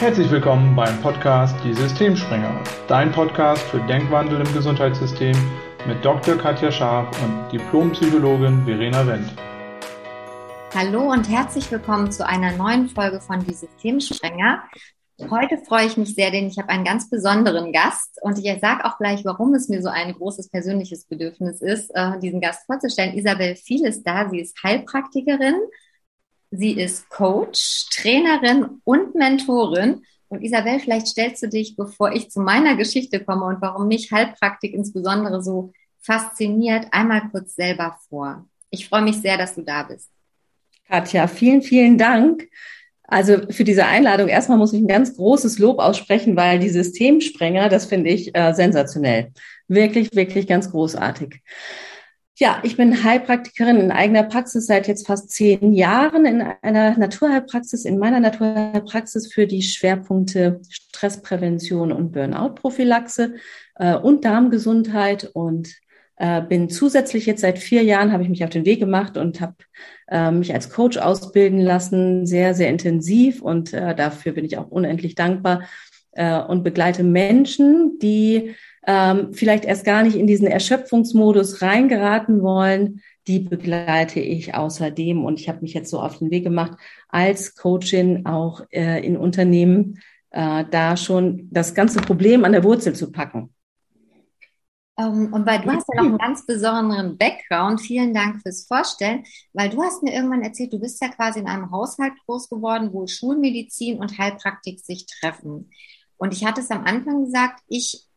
Herzlich willkommen beim Podcast Die Systemspringer, dein Podcast für Denkwandel im Gesundheitssystem mit Dr. Katja Scharf und Diplompsychologin Verena Wendt. Hallo und herzlich willkommen zu einer neuen Folge von Die Systemspringer. Heute freue ich mich sehr, denn ich habe einen ganz besonderen Gast und ich sage auch gleich, warum es mir so ein großes persönliches Bedürfnis ist, äh, diesen Gast vorzustellen. Isabel Viel ist da, sie ist Heilpraktikerin, sie ist Coach, Trainerin und Mentorin. Und Isabel, vielleicht stellst du dich, bevor ich zu meiner Geschichte komme und warum mich Heilpraktik insbesondere so fasziniert, einmal kurz selber vor. Ich freue mich sehr, dass du da bist. Katja, vielen, vielen Dank. Also für diese Einladung erstmal muss ich ein ganz großes Lob aussprechen, weil die Systemsprenger, das finde ich äh, sensationell. Wirklich, wirklich ganz großartig. Ja, ich bin Heilpraktikerin in eigener Praxis seit jetzt fast zehn Jahren in einer Naturheilpraxis, in meiner Naturheilpraxis für die Schwerpunkte Stressprävention und Burnout-Prophylaxe äh, und Darmgesundheit. Und äh, bin zusätzlich jetzt seit vier Jahren, habe ich mich auf den Weg gemacht und habe äh, mich als Coach ausbilden lassen, sehr, sehr intensiv. Und äh, dafür bin ich auch unendlich dankbar äh, und begleite Menschen, die ähm, vielleicht erst gar nicht in diesen Erschöpfungsmodus reingeraten wollen, die begleite ich außerdem. Und ich habe mich jetzt so auf den Weg gemacht, als Coachin auch äh, in Unternehmen äh, da schon das ganze Problem an der Wurzel zu packen. Um, ähm, und weil du hast ja noch einen ganz besonderen Background, vielen Dank fürs Vorstellen, weil du hast mir irgendwann erzählt, du bist ja quasi in einem Haushalt groß geworden, wo Schulmedizin und Heilpraktik sich treffen. Und ich hatte es am Anfang gesagt, ich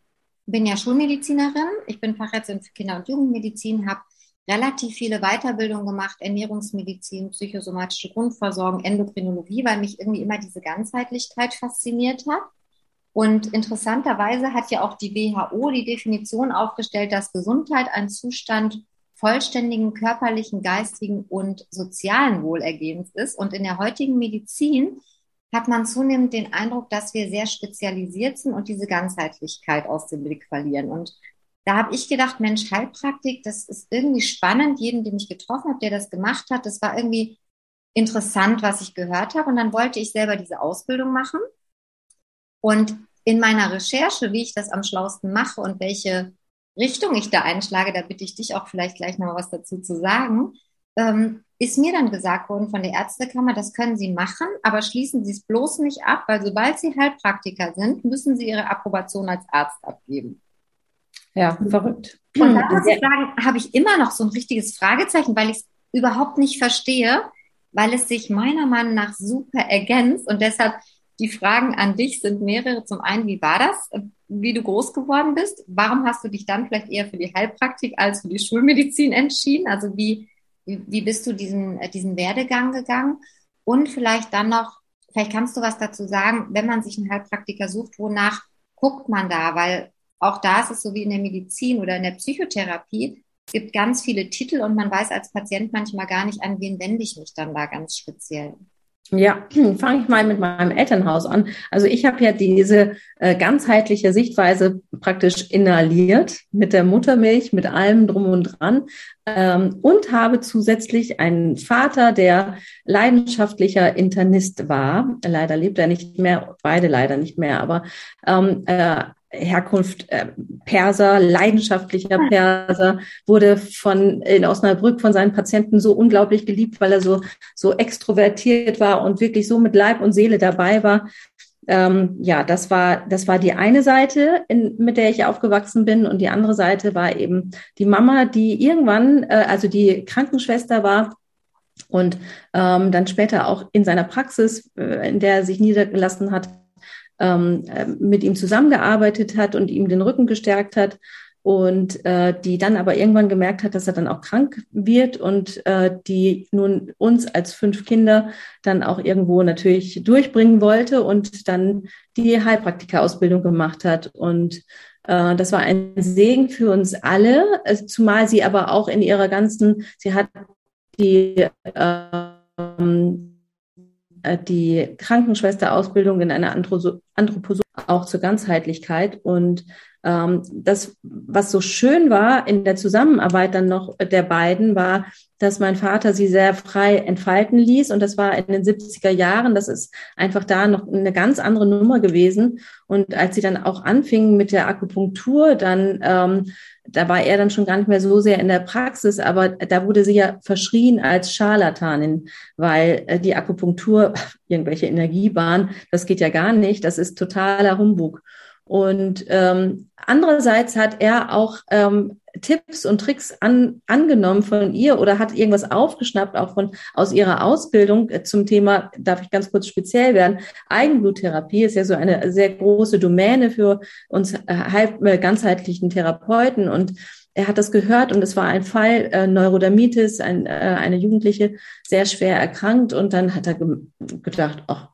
bin ja Schulmedizinerin, ich bin Fachärztin für Kinder- und Jugendmedizin, habe relativ viele Weiterbildungen gemacht, Ernährungsmedizin, psychosomatische Grundversorgung, Endokrinologie, weil mich irgendwie immer diese Ganzheitlichkeit fasziniert hat. Und interessanterweise hat ja auch die WHO die Definition aufgestellt, dass Gesundheit ein Zustand vollständigen körperlichen, geistigen und sozialen Wohlergehens ist. Und in der heutigen Medizin hat man zunehmend den Eindruck, dass wir sehr spezialisiert sind und diese Ganzheitlichkeit aus dem Blick verlieren. Und da habe ich gedacht, Mensch, Heilpraktik, das ist irgendwie spannend. Jeden, den ich getroffen habe, der das gemacht hat, das war irgendwie interessant, was ich gehört habe. Und dann wollte ich selber diese Ausbildung machen und in meiner Recherche, wie ich das am schlausten mache und welche Richtung ich da einschlage, da bitte ich dich auch vielleicht gleich noch was dazu zu sagen, ähm, ist mir dann gesagt worden von der Ärztekammer, das können Sie machen, aber schließen Sie es bloß nicht ab, weil sobald Sie Heilpraktiker sind, müssen Sie Ihre Approbation als Arzt abgeben. Ja, verrückt. Und da muss ich sagen, habe ich immer noch so ein richtiges Fragezeichen, weil ich es überhaupt nicht verstehe, weil es sich meiner Meinung nach super ergänzt und deshalb die Fragen an dich sind mehrere. Zum einen, wie war das, wie du groß geworden bist? Warum hast du dich dann vielleicht eher für die Heilpraktik als für die Schulmedizin entschieden? Also wie, wie, wie bist du diesen, äh, diesen Werdegang gegangen? Und vielleicht dann noch, vielleicht kannst du was dazu sagen, wenn man sich einen Heilpraktiker sucht, wonach guckt man da? Weil auch da ist es so wie in der Medizin oder in der Psychotherapie, es gibt ganz viele Titel und man weiß als Patient manchmal gar nicht, an wen wende ich mich dann da ganz speziell. Ja, fange ich mal mit meinem Elternhaus an. Also ich habe ja diese äh, ganzheitliche Sichtweise praktisch inhaliert mit der Muttermilch, mit allem drum und dran ähm, und habe zusätzlich einen Vater, der leidenschaftlicher Internist war. Leider lebt er nicht mehr, beide leider nicht mehr, aber ähm, äh, Herkunft äh, Perser, leidenschaftlicher Perser, wurde von in Osnabrück von seinen Patienten so unglaublich geliebt, weil er so so extrovertiert war und wirklich so mit Leib und Seele dabei war. Ähm, ja, das war das war die eine Seite, in, mit der ich aufgewachsen bin, und die andere Seite war eben die Mama, die irgendwann, äh, also die Krankenschwester war und ähm, dann später auch in seiner Praxis, äh, in der er sich niedergelassen hat, ähm, äh, mit ihm zusammengearbeitet hat und ihm den Rücken gestärkt hat und äh, die dann aber irgendwann gemerkt hat, dass er dann auch krank wird und äh, die nun uns als fünf Kinder dann auch irgendwo natürlich durchbringen wollte und dann die Heilpraktika-Ausbildung gemacht hat. Und äh, das war ein Segen für uns alle, äh, zumal sie aber auch in ihrer ganzen, sie hat die äh, die Krankenschwesterausbildung in einer Anthroposophie auch zur Ganzheitlichkeit. Und ähm, das, was so schön war in der Zusammenarbeit dann noch der beiden, war, dass mein Vater sie sehr frei entfalten ließ. Und das war in den 70er Jahren. Das ist einfach da noch eine ganz andere Nummer gewesen. Und als sie dann auch anfingen mit der Akupunktur, dann, ähm, da war er dann schon gar nicht mehr so sehr in der Praxis, aber da wurde sie ja verschrien als Scharlatanin, weil äh, die Akupunktur, irgendwelche Energiebahnen, das geht ja gar nicht. Das ist totaler Humbug. Und ähm, andererseits hat er auch ähm, Tipps und Tricks an, angenommen von ihr oder hat irgendwas aufgeschnappt, auch von aus ihrer Ausbildung äh, zum Thema, darf ich ganz kurz speziell werden, Eigenbluttherapie ist ja so eine sehr große Domäne für uns äh, äh, ganzheitlichen Therapeuten. Und er hat das gehört und es war ein Fall äh, Neurodermitis, ein, äh, eine Jugendliche sehr schwer erkrankt. Und dann hat er ge gedacht, ach,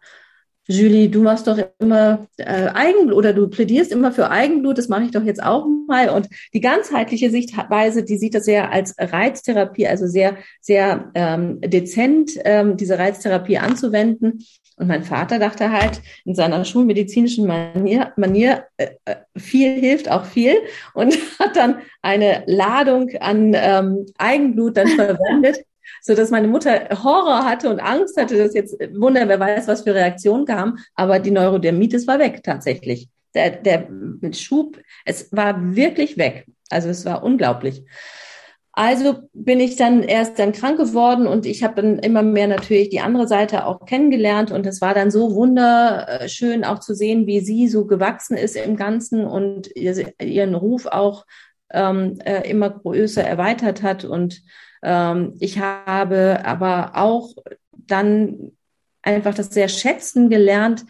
Julie, du machst doch immer äh, Eigenblut oder du plädierst immer für Eigenblut, das mache ich doch jetzt auch mal. Und die ganzheitliche Sichtweise, die sieht das sehr als Reiztherapie, also sehr, sehr ähm, dezent, ähm, diese Reiztherapie anzuwenden. Und mein Vater dachte halt in seiner schulmedizinischen Manier, Manier äh, äh viel hilft auch viel und hat dann eine Ladung an ähm, Eigenblut dann verwendet so dass meine Mutter Horror hatte und Angst hatte, dass jetzt Wunder, wer weiß, was für Reaktionen kamen, aber die Neurodermitis war weg tatsächlich. Der, der Schub, es war wirklich weg. Also es war unglaublich. Also bin ich dann erst dann krank geworden und ich habe dann immer mehr natürlich die andere Seite auch kennengelernt und es war dann so wunderschön auch zu sehen, wie sie so gewachsen ist im Ganzen und ihren Ruf auch ähm, äh, immer größer erweitert hat und ich habe aber auch dann einfach das sehr schätzen gelernt,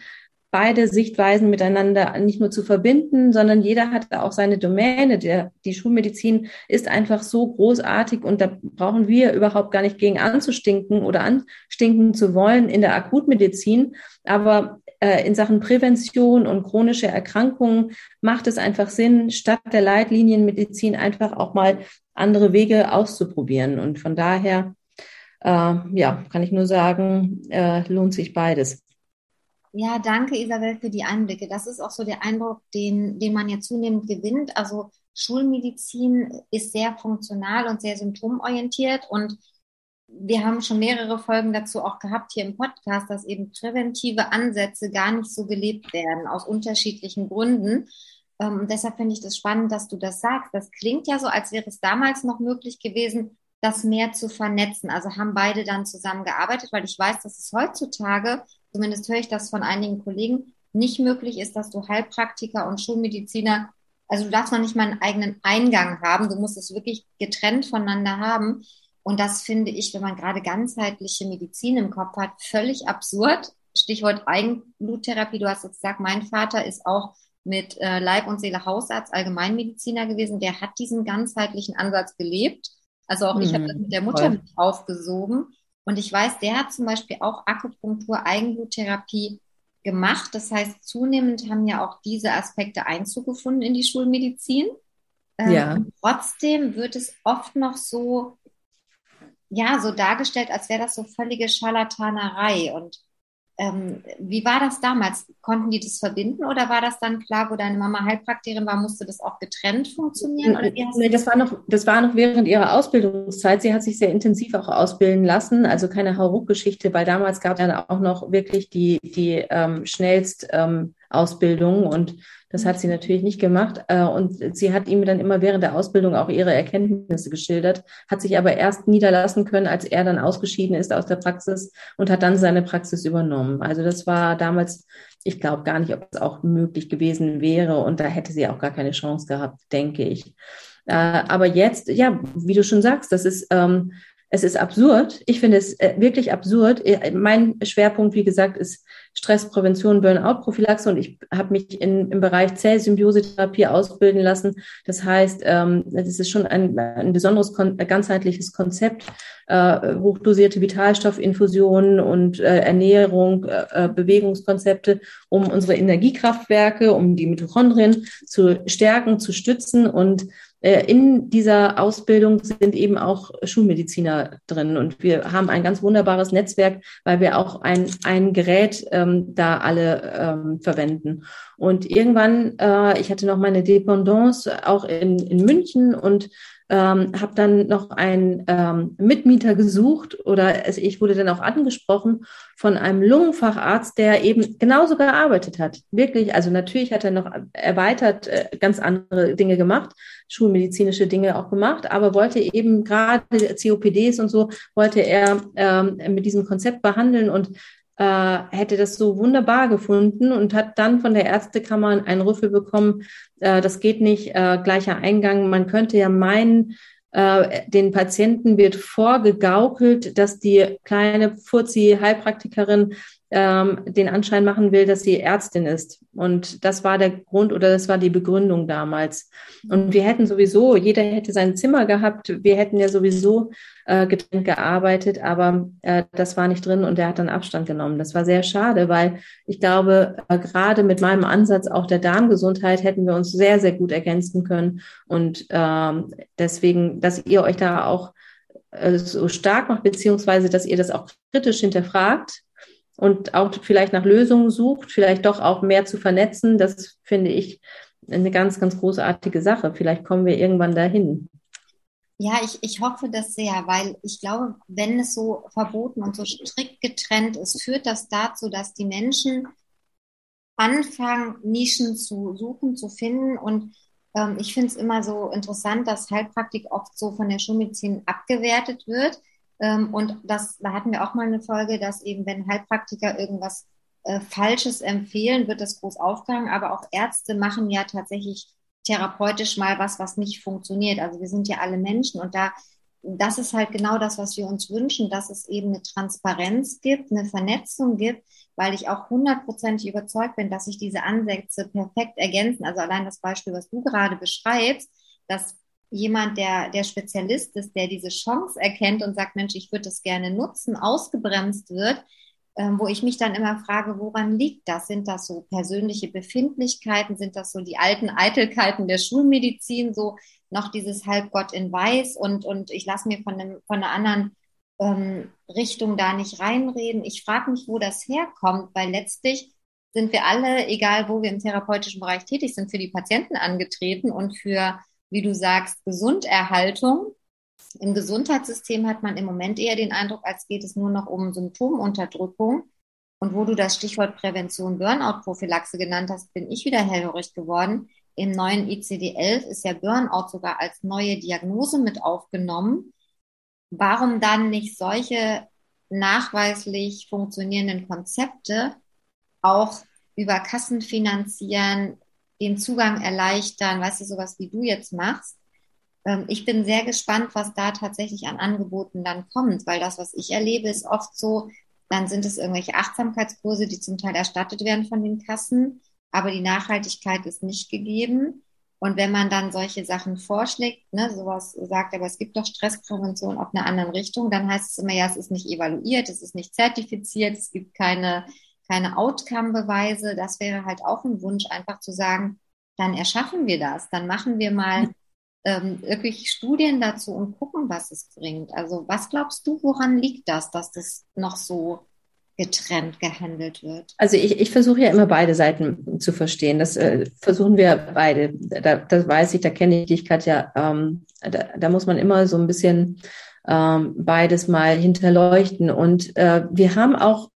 beide Sichtweisen miteinander nicht nur zu verbinden, sondern jeder hat auch seine Domäne. Der, die Schulmedizin ist einfach so großartig und da brauchen wir überhaupt gar nicht gegen anzustinken oder anstinken zu wollen in der Akutmedizin. Aber äh, in Sachen Prävention und chronische Erkrankungen macht es einfach Sinn, statt der Leitlinienmedizin einfach auch mal andere Wege auszuprobieren. Und von daher, äh, ja, kann ich nur sagen, äh, lohnt sich beides. Ja, danke Isabel für die Einblicke. Das ist auch so der Eindruck, den, den man ja zunehmend gewinnt. Also Schulmedizin ist sehr funktional und sehr symptomorientiert und wir haben schon mehrere Folgen dazu auch gehabt hier im Podcast, dass eben präventive Ansätze gar nicht so gelebt werden, aus unterschiedlichen Gründen. Ähm, deshalb finde ich das spannend, dass du das sagst. Das klingt ja so, als wäre es damals noch möglich gewesen, das mehr zu vernetzen. Also haben beide dann zusammengearbeitet, weil ich weiß, dass es heutzutage, zumindest höre ich das von einigen Kollegen, nicht möglich ist, dass du Heilpraktiker und Schulmediziner, also du darfst noch nicht mal einen eigenen Eingang haben, du musst es wirklich getrennt voneinander haben. Und das finde ich, wenn man gerade ganzheitliche Medizin im Kopf hat, völlig absurd. Stichwort Eigenbluttherapie. Du hast jetzt gesagt, mein Vater ist auch mit äh, Leib und Seele Hausarzt, Allgemeinmediziner gewesen. Der hat diesen ganzheitlichen Ansatz gelebt. Also auch mhm. ich habe das mit der Mutter mit aufgesogen. Und ich weiß, der hat zum Beispiel auch Akupunktur, Eigenbluttherapie gemacht. Das heißt, zunehmend haben ja auch diese Aspekte Einzug gefunden in die Schulmedizin. Ähm, ja. Trotzdem wird es oft noch so ja, so dargestellt, als wäre das so völlige Scharlatanerei. Und ähm, wie war das damals? Konnten die das verbinden oder war das dann klar, wo deine Mama Heilpraktikerin war, musste das auch getrennt funktionieren? Oder nee, das war noch, das war noch während ihrer Ausbildungszeit. Sie hat sich sehr intensiv auch ausbilden lassen, also keine Hauruck-Geschichte, weil damals gab es dann auch noch wirklich die, die ähm, schnellst ähm, Ausbildung und das hat sie natürlich nicht gemacht. Äh, und sie hat ihm dann immer während der Ausbildung auch ihre Erkenntnisse geschildert, hat sich aber erst niederlassen können, als er dann ausgeschieden ist aus der Praxis und hat dann seine Praxis übernommen. Also das war damals, ich glaube gar nicht, ob es auch möglich gewesen wäre. Und da hätte sie auch gar keine Chance gehabt, denke ich. Äh, aber jetzt, ja, wie du schon sagst, das ist, ähm, es ist absurd. Ich finde es äh, wirklich absurd. Mein Schwerpunkt, wie gesagt, ist Stressprävention, Burnout-Prophylaxe und ich habe mich in, im Bereich Zellsymbiose-Therapie ausbilden lassen. Das heißt, ähm, ist schon ein, ein besonderes, kon ganzheitliches Konzept, äh, hochdosierte Vitalstoffinfusionen und äh, Ernährung, äh, äh, Bewegungskonzepte, um unsere Energiekraftwerke, um die Mitochondrien zu stärken, zu stützen und äh, in dieser Ausbildung sind eben auch Schulmediziner drin und wir haben ein ganz wunderbares Netzwerk, weil wir auch ein, ein Gerät ähm, da alle ähm, verwenden. Und irgendwann, äh, ich hatte noch meine Dependance auch in, in München und ähm, habe dann noch einen ähm, Mitmieter gesucht oder also ich wurde dann auch angesprochen von einem Lungenfacharzt, der eben genauso gearbeitet hat. Wirklich, also natürlich hat er noch erweitert äh, ganz andere Dinge gemacht, schulmedizinische Dinge auch gemacht, aber wollte eben gerade COPDs und so, wollte er ähm, mit diesem Konzept behandeln und äh, hätte das so wunderbar gefunden und hat dann von der Ärztekammer einen Rüffel bekommen, äh, das geht nicht, äh, gleicher Eingang. Man könnte ja meinen, äh, den Patienten wird vorgegaukelt, dass die kleine Furzi-Heilpraktikerin ähm, den Anschein machen will, dass sie Ärztin ist. Und das war der Grund oder das war die Begründung damals. Und wir hätten sowieso, jeder hätte sein Zimmer gehabt, wir hätten ja sowieso äh, getrennt gearbeitet, aber äh, das war nicht drin und er hat dann Abstand genommen. Das war sehr schade, weil ich glaube, äh, gerade mit meinem Ansatz auch der Darmgesundheit hätten wir uns sehr, sehr gut ergänzen können. Und ähm, deswegen, dass ihr euch da auch äh, so stark macht, beziehungsweise dass ihr das auch kritisch hinterfragt, und auch vielleicht nach Lösungen sucht, vielleicht doch auch mehr zu vernetzen, das finde ich eine ganz, ganz großartige Sache. Vielleicht kommen wir irgendwann dahin. Ja, ich, ich hoffe das sehr, weil ich glaube, wenn es so verboten und so strikt getrennt ist, führt das dazu, dass die Menschen anfangen, Nischen zu suchen, zu finden. Und ähm, ich finde es immer so interessant, dass Heilpraktik oft so von der Schulmedizin abgewertet wird. Ähm, und das, da hatten wir auch mal eine Folge, dass eben, wenn Heilpraktiker irgendwas äh, Falsches empfehlen, wird das groß aufgehangen. Aber auch Ärzte machen ja tatsächlich therapeutisch mal was, was nicht funktioniert. Also wir sind ja alle Menschen und da, das ist halt genau das, was wir uns wünschen, dass es eben eine Transparenz gibt, eine Vernetzung gibt, weil ich auch hundertprozentig überzeugt bin, dass sich diese Ansätze perfekt ergänzen. Also allein das Beispiel, was du gerade beschreibst, dass jemand, der, der Spezialist ist, der diese Chance erkennt und sagt, Mensch, ich würde das gerne nutzen, ausgebremst wird, ähm, wo ich mich dann immer frage, woran liegt das? Sind das so persönliche Befindlichkeiten? Sind das so die alten Eitelkeiten der Schulmedizin? So noch dieses Halbgott in Weiß und, und ich lasse mir von, einem, von einer anderen ähm, Richtung da nicht reinreden. Ich frage mich, wo das herkommt, weil letztlich sind wir alle, egal wo wir im therapeutischen Bereich tätig sind, für die Patienten angetreten und für wie du sagst, Gesunderhaltung. Im Gesundheitssystem hat man im Moment eher den Eindruck, als geht es nur noch um Symptomunterdrückung. Und wo du das Stichwort Prävention Burnout-Prophylaxe genannt hast, bin ich wieder hellhörig geworden. Im neuen ICD-11 ist ja Burnout sogar als neue Diagnose mit aufgenommen. Warum dann nicht solche nachweislich funktionierenden Konzepte auch über Kassen finanzieren, den Zugang erleichtern, weißt du, sowas wie du jetzt machst. Ähm, ich bin sehr gespannt, was da tatsächlich an Angeboten dann kommt, weil das, was ich erlebe, ist oft so, dann sind es irgendwelche Achtsamkeitskurse, die zum Teil erstattet werden von den Kassen, aber die Nachhaltigkeit ist nicht gegeben. Und wenn man dann solche Sachen vorschlägt, ne, sowas sagt, aber es gibt doch Stressprävention auf einer anderen Richtung, dann heißt es immer, ja, es ist nicht evaluiert, es ist nicht zertifiziert, es gibt keine keine Outcome-Beweise. Das wäre halt auch ein Wunsch, einfach zu sagen, dann erschaffen wir das, dann machen wir mal ähm, wirklich Studien dazu und gucken, was es bringt. Also was glaubst du, woran liegt das, dass das noch so getrennt gehandelt wird? Also ich, ich versuche ja immer beide Seiten zu verstehen. Das äh, versuchen wir beide. Da, das weiß ich, da kenne ich dich, Katja. Ähm, da, da muss man immer so ein bisschen ähm, beides mal hinterleuchten. Und äh, wir haben auch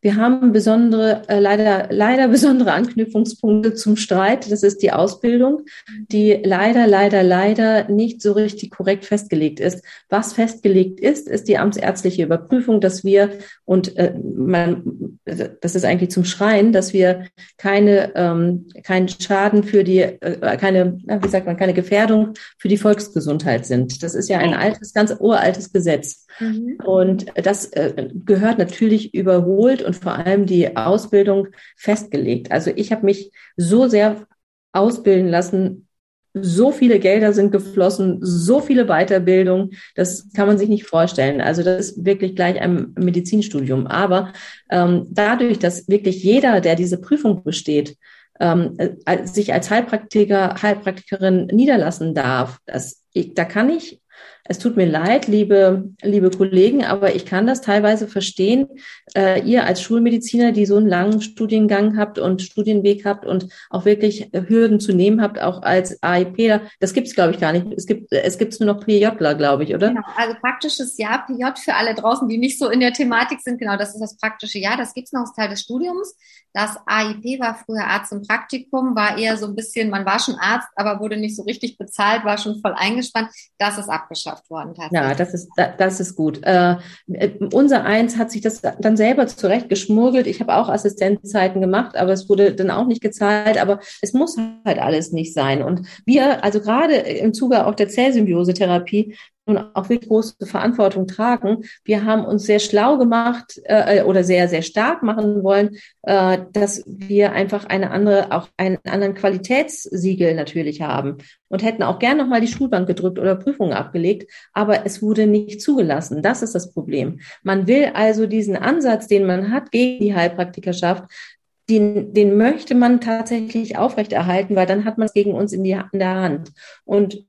wir haben besondere, äh, leider, leider besondere Anknüpfungspunkte zum Streit. Das ist die Ausbildung, die leider, leider, leider nicht so richtig korrekt festgelegt ist. Was festgelegt ist, ist die amtsärztliche Überprüfung, dass wir, und äh, man, das ist eigentlich zum Schreien, dass wir keine, ähm, keinen Schaden für die, äh, keine, wie sagt man, keine Gefährdung für die Volksgesundheit sind. Das ist ja ein altes, ganz uraltes Gesetz. Mhm. Und das äh, gehört natürlich überholt und vor allem die Ausbildung festgelegt. Also ich habe mich so sehr ausbilden lassen, so viele Gelder sind geflossen, so viele Weiterbildung, das kann man sich nicht vorstellen. Also das ist wirklich gleich ein Medizinstudium. Aber ähm, dadurch, dass wirklich jeder, der diese Prüfung besteht, ähm, äh, sich als Heilpraktiker, Heilpraktikerin niederlassen darf. Das, ich, da kann ich es tut mir leid, liebe, liebe Kollegen, aber ich kann das teilweise verstehen. Äh, ihr als Schulmediziner, die so einen langen Studiengang habt und Studienweg habt und auch wirklich Hürden zu nehmen habt, auch als AIP, das gibt es, glaube ich, gar nicht. Es gibt es gibt's nur noch PJler, glaube ich, oder? Genau, also praktisches Jahr PJ für alle draußen, die nicht so in der Thematik sind. Genau, das ist das praktische Jahr. Das gibt es noch als Teil des Studiums. Das AIP war früher Arzt im Praktikum, war eher so ein bisschen, man war schon Arzt, aber wurde nicht so richtig bezahlt, war schon voll eingespannt. Das ist abgeschafft worden. Ja, das ist, das ist gut. Äh, unser Eins hat sich das dann selber zurecht geschmurgelt. Ich habe auch Assistenzzeiten gemacht, aber es wurde dann auch nicht gezahlt. Aber es muss halt alles nicht sein. Und wir, also gerade im Zuge auch der Zellsymbiose-Therapie, auch wirklich große Verantwortung tragen. Wir haben uns sehr schlau gemacht äh, oder sehr, sehr stark machen wollen, äh, dass wir einfach eine andere, auch einen anderen Qualitätssiegel natürlich haben und hätten auch gern nochmal die Schulbank gedrückt oder Prüfungen abgelegt, aber es wurde nicht zugelassen. Das ist das Problem. Man will also diesen Ansatz, den man hat gegen die Heilpraktikerschaft, den, den möchte man tatsächlich aufrechterhalten, weil dann hat man es gegen uns in, die, in der Hand. Und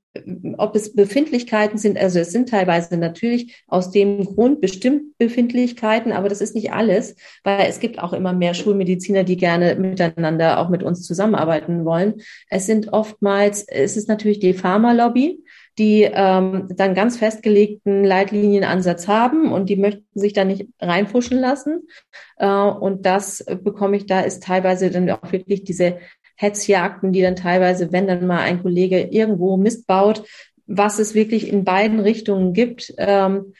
ob es Befindlichkeiten sind, also es sind teilweise natürlich aus dem Grund bestimmt Befindlichkeiten, aber das ist nicht alles, weil es gibt auch immer mehr Schulmediziner, die gerne miteinander auch mit uns zusammenarbeiten wollen. Es sind oftmals, es ist natürlich die Pharmalobby, die ähm, dann ganz festgelegten Leitlinienansatz haben und die möchten sich da nicht reinfuschen lassen. Äh, und das bekomme ich, da ist teilweise dann auch wirklich diese Hetzjagden, die dann teilweise, wenn dann mal ein Kollege irgendwo Mist baut, was es wirklich in beiden Richtungen gibt, ähm,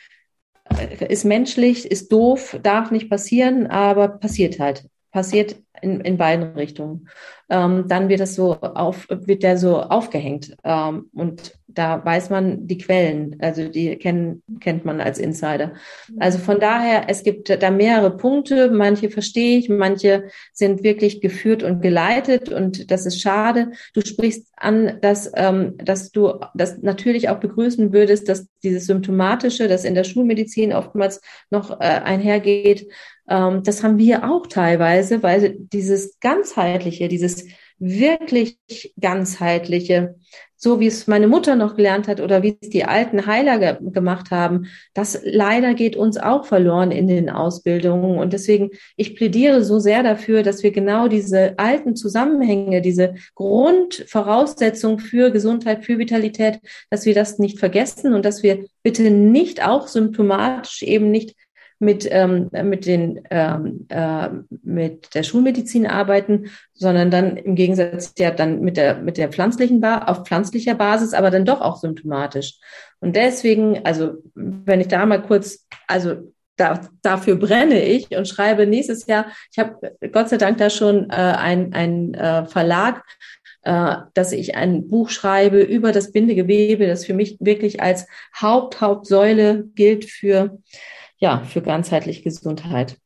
ist menschlich, ist doof, darf nicht passieren, aber passiert halt. Passiert in, in beiden Richtungen. Ähm, dann wird das so auf, wird der so aufgehängt. Ähm, und da weiß man die Quellen, also die kennen, kennt man als Insider. Also von daher, es gibt da mehrere Punkte, manche verstehe ich, manche sind wirklich geführt und geleitet und das ist schade. Du sprichst an, dass, ähm, dass du das natürlich auch begrüßen würdest, dass dieses Symptomatische, das in der Schulmedizin oftmals noch äh, einhergeht, ähm, das haben wir auch teilweise, weil dieses ganzheitliche, dieses wirklich ganzheitliche, so wie es meine Mutter noch gelernt hat oder wie es die alten Heiler ge gemacht haben, das leider geht uns auch verloren in den Ausbildungen. Und deswegen, ich plädiere so sehr dafür, dass wir genau diese alten Zusammenhänge, diese Grundvoraussetzung für Gesundheit, für Vitalität, dass wir das nicht vergessen und dass wir bitte nicht auch symptomatisch eben nicht mit, ähm, mit, den, ähm, äh, mit der Schulmedizin arbeiten, sondern dann im Gegensatz ja dann mit der, mit der pflanzlichen ba auf pflanzlicher Basis, aber dann doch auch symptomatisch. Und deswegen, also wenn ich da mal kurz, also da, dafür brenne ich und schreibe nächstes Jahr, ich habe Gott sei Dank da schon äh, ein, ein äh, Verlag, äh, dass ich ein Buch schreibe über das Bindegewebe, das für mich wirklich als Haupt, Hauptsäule gilt für ja, für ganzheitliche Gesundheit.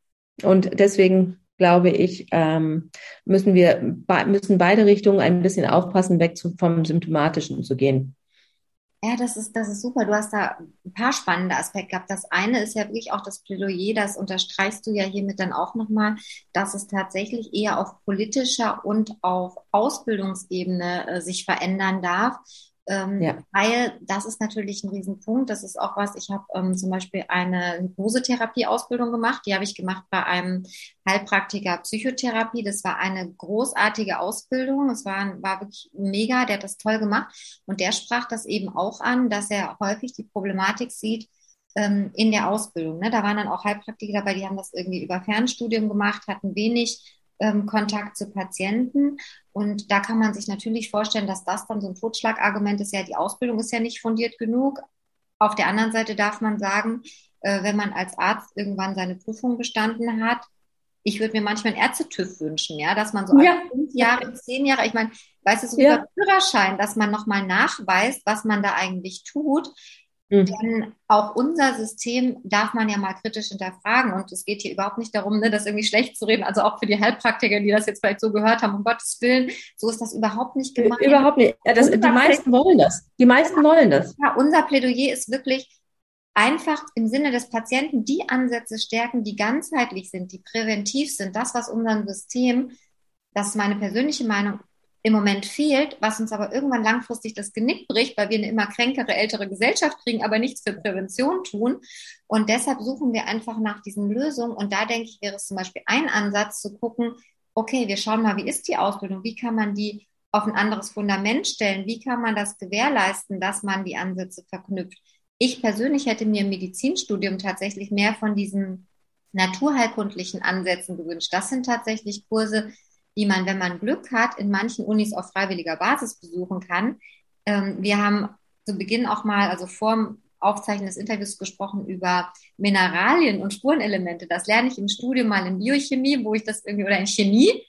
Und deswegen glaube ich, ähm, müssen wir müssen beide Richtungen ein bisschen aufpassen, weg vom Symptomatischen zu gehen. Ja, das ist, das ist super. Du hast da ein paar spannende Aspekte gehabt. Das eine ist ja wirklich auch das Plädoyer, das unterstreichst du ja hiermit dann auch nochmal, dass es tatsächlich eher auf politischer und auf Ausbildungsebene äh, sich verändern darf. Ähm, ja. Weil das ist natürlich ein Riesenpunkt. Das ist auch was, ich habe ähm, zum Beispiel eine Hypnosetherapie-Ausbildung gemacht. Die habe ich gemacht bei einem Heilpraktiker Psychotherapie. Das war eine großartige Ausbildung. Es war, war wirklich mega. Der hat das toll gemacht. Und der sprach das eben auch an, dass er häufig die Problematik sieht, ähm, in der Ausbildung. Ne? Da waren dann auch Heilpraktiker dabei, die haben das irgendwie über Fernstudium gemacht, hatten wenig ähm, Kontakt zu Patienten. Und da kann man sich natürlich vorstellen, dass das dann so ein Totschlagargument ist, ja, die Ausbildung ist ja nicht fundiert genug. Auf der anderen Seite darf man sagen, äh, wenn man als Arzt irgendwann seine Prüfung bestanden hat, ich würde mir manchmal einen Ärztetüv wünschen, ja, dass man so ja. fünf Jahre, zehn Jahre, ich meine, weißt du, so ja. Führerschein, dass man nochmal nachweist, was man da eigentlich tut. Mhm. Denn auch unser System darf man ja mal kritisch hinterfragen. Und es geht hier überhaupt nicht darum, ne, das irgendwie schlecht zu reden. Also auch für die Heilpraktiker, die das jetzt vielleicht so gehört haben, um Gottes Willen, so ist das überhaupt nicht gemeint. Überhaupt nicht. Das, die meisten wollen das. Die meisten wollen das. Ja, unser Plädoyer ist wirklich einfach im Sinne des Patienten die Ansätze stärken, die ganzheitlich sind, die präventiv sind, das, was unserem System das ist meine persönliche Meinung, im Moment fehlt, was uns aber irgendwann langfristig das Genick bricht, weil wir eine immer kränkere ältere Gesellschaft kriegen, aber nichts für Prävention tun. Und deshalb suchen wir einfach nach diesen Lösungen. Und da denke ich, wäre es zum Beispiel ein Ansatz zu gucken, okay, wir schauen mal, wie ist die Ausbildung? Wie kann man die auf ein anderes Fundament stellen? Wie kann man das gewährleisten, dass man die Ansätze verknüpft? Ich persönlich hätte mir im Medizinstudium tatsächlich mehr von diesen naturheilkundlichen Ansätzen gewünscht. Das sind tatsächlich Kurse, die man, wenn man Glück hat, in manchen Unis auf freiwilliger Basis besuchen kann. Ähm, wir haben zu Beginn auch mal, also vor Aufzeichnen des Interviews gesprochen über Mineralien und Spurenelemente. Das lerne ich im Studium mal in Biochemie, wo ich das irgendwie, oder in Chemie.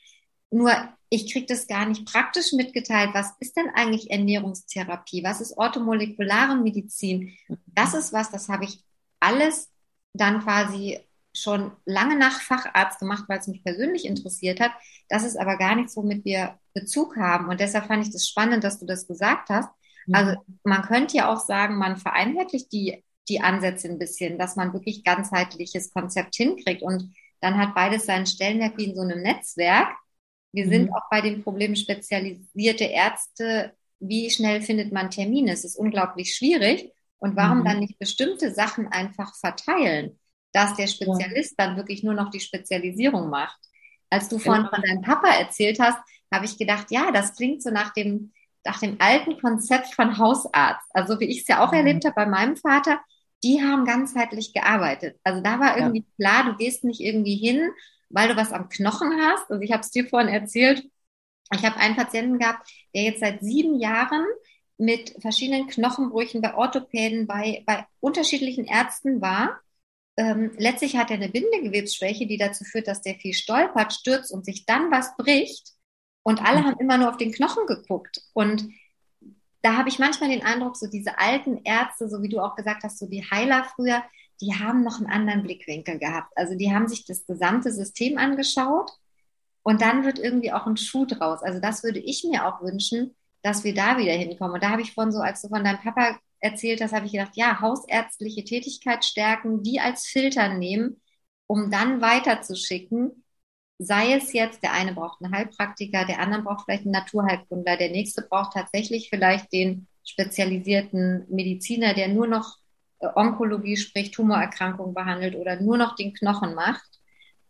Nur ich kriege das gar nicht praktisch mitgeteilt. Was ist denn eigentlich Ernährungstherapie? Was ist orthomolekulare Medizin? Das ist was, das habe ich alles dann quasi schon lange nach Facharzt gemacht, weil es mich persönlich interessiert hat. Das ist aber gar nichts, womit wir Bezug haben. Und deshalb fand ich das spannend, dass du das gesagt hast. Mhm. Also man könnte ja auch sagen, man vereinheitlicht die, die Ansätze ein bisschen, dass man wirklich ganzheitliches Konzept hinkriegt. Und dann hat beides seinen Stellenwert wie in so einem Netzwerk. Wir mhm. sind auch bei dem Problem spezialisierte Ärzte. Wie schnell findet man Termine? Es ist unglaublich schwierig. Und warum mhm. dann nicht bestimmte Sachen einfach verteilen? Dass der Spezialist ja. dann wirklich nur noch die Spezialisierung macht. Als du vorhin von deinem Papa erzählt hast, habe ich gedacht, ja, das klingt so nach dem, nach dem alten Konzept von Hausarzt. Also wie ich es ja auch mhm. erlebt habe bei meinem Vater, die haben ganzheitlich gearbeitet. Also da war irgendwie ja. klar, du gehst nicht irgendwie hin, weil du was am Knochen hast. Also ich habe es dir vorhin erzählt. Ich habe einen Patienten gehabt, der jetzt seit sieben Jahren mit verschiedenen Knochenbrüchen bei Orthopäden, bei, bei unterschiedlichen Ärzten war ähm, letztlich hat er eine Bindegewebsschwäche, die dazu führt, dass der viel stolpert, stürzt und sich dann was bricht. Und alle mhm. haben immer nur auf den Knochen geguckt. Und da habe ich manchmal den Eindruck, so diese alten Ärzte, so wie du auch gesagt hast, so die Heiler früher, die haben noch einen anderen Blickwinkel gehabt. Also die haben sich das gesamte System angeschaut und dann wird irgendwie auch ein Schuh draus. Also das würde ich mir auch wünschen, dass wir da wieder hinkommen. Und da habe ich von so, als du von deinem Papa erzählt hast, habe ich gedacht, ja, hausärztliche Tätigkeit stärken, die als Filter nehmen, um dann weiterzuschicken. Sei es jetzt, der eine braucht einen Heilpraktiker, der andere braucht vielleicht einen Naturheilkundler, der nächste braucht tatsächlich vielleicht den spezialisierten Mediziner, der nur noch äh, Onkologie, sprich Tumorerkrankungen behandelt oder nur noch den Knochen macht.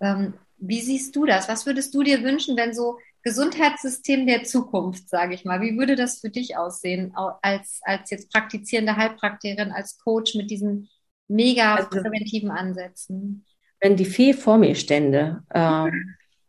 Ähm, wie siehst du das? Was würdest du dir wünschen, wenn so Gesundheitssystem der Zukunft, sage ich mal. Wie würde das für dich aussehen, als, als jetzt praktizierende Heilpraktikerin, als Coach mit diesen mega also, präventiven Ansätzen? Wenn die Fee vor mir stände, äh,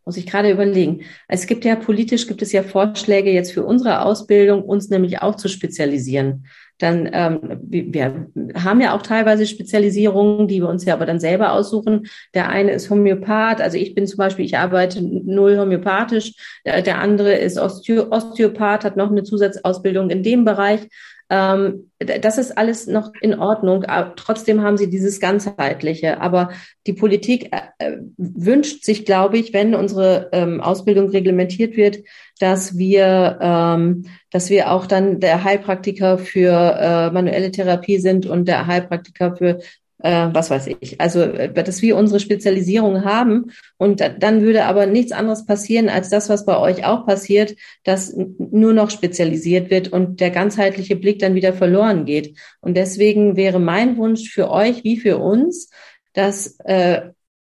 muss ich gerade überlegen. Es gibt ja politisch gibt es ja Vorschläge jetzt für unsere Ausbildung, uns nämlich auch zu spezialisieren dann ähm, wir haben ja auch teilweise Spezialisierungen, die wir uns ja aber dann selber aussuchen. Der eine ist Homöopath, also ich bin zum Beispiel, ich arbeite null homöopathisch, der andere ist Osteopath, hat noch eine Zusatzausbildung in dem Bereich. Ähm, das ist alles noch in Ordnung. Aber trotzdem haben sie dieses ganzheitliche. Aber die Politik äh, äh, wünscht sich, glaube ich, wenn unsere ähm, Ausbildung reglementiert wird, dass wir, ähm, dass wir auch dann der Heilpraktiker für äh, manuelle Therapie sind und der Heilpraktiker für äh, was weiß ich. Also, äh, dass wir unsere Spezialisierung haben und dann würde aber nichts anderes passieren als das, was bei euch auch passiert, dass nur noch spezialisiert wird und der ganzheitliche Blick dann wieder verloren geht. Und deswegen wäre mein Wunsch für euch wie für uns, dass äh,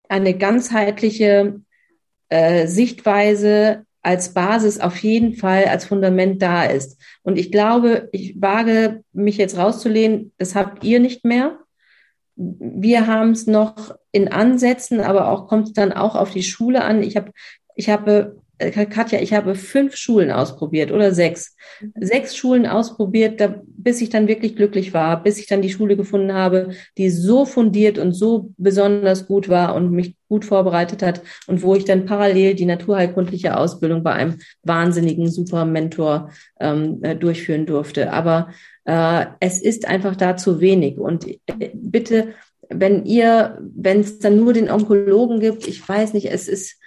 eine ganzheitliche äh, Sichtweise als Basis auf jeden Fall als Fundament da ist. Und ich glaube, ich wage mich jetzt rauszulehnen, das habt ihr nicht mehr wir haben es noch in Ansätzen, aber auch kommt es dann auch auf die Schule an. Ich habe, ich habe, äh, Katja, ich habe fünf Schulen ausprobiert oder sechs. Sechs Schulen ausprobiert, da, bis ich dann wirklich glücklich war, bis ich dann die Schule gefunden habe, die so fundiert und so besonders gut war und mich gut vorbereitet hat und wo ich dann parallel die naturheilkundliche Ausbildung bei einem wahnsinnigen super Mentor ähm, äh, durchführen durfte. Aber es ist einfach da zu wenig. Und äh, bitte, wenn ihr, wenn es dann nur den Onkologen gibt, ich weiß nicht, es ist,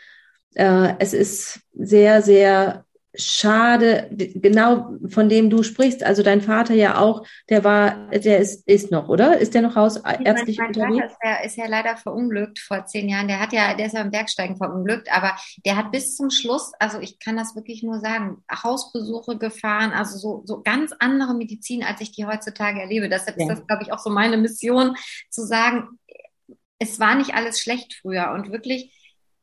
äh, es ist sehr, sehr schade, genau von dem du sprichst. Also dein Vater ja auch, der war, der ist, ist noch, oder? Ist der noch hausärztlich mein, mein unterwegs? Vater ist ja, ist ja leider verunglückt vor zehn Jahren. Der hat ja, der ist ja im Bergsteigen verunglückt, aber der hat bis zum Schluss, also ich kann das wirklich nur sagen, Hausbesuche gefahren, also so, so ganz andere Medizin, als ich die heutzutage erlebe. Deshalb ja. ist das, glaube ich, auch so meine Mission, zu sagen, es war nicht alles schlecht früher und wirklich,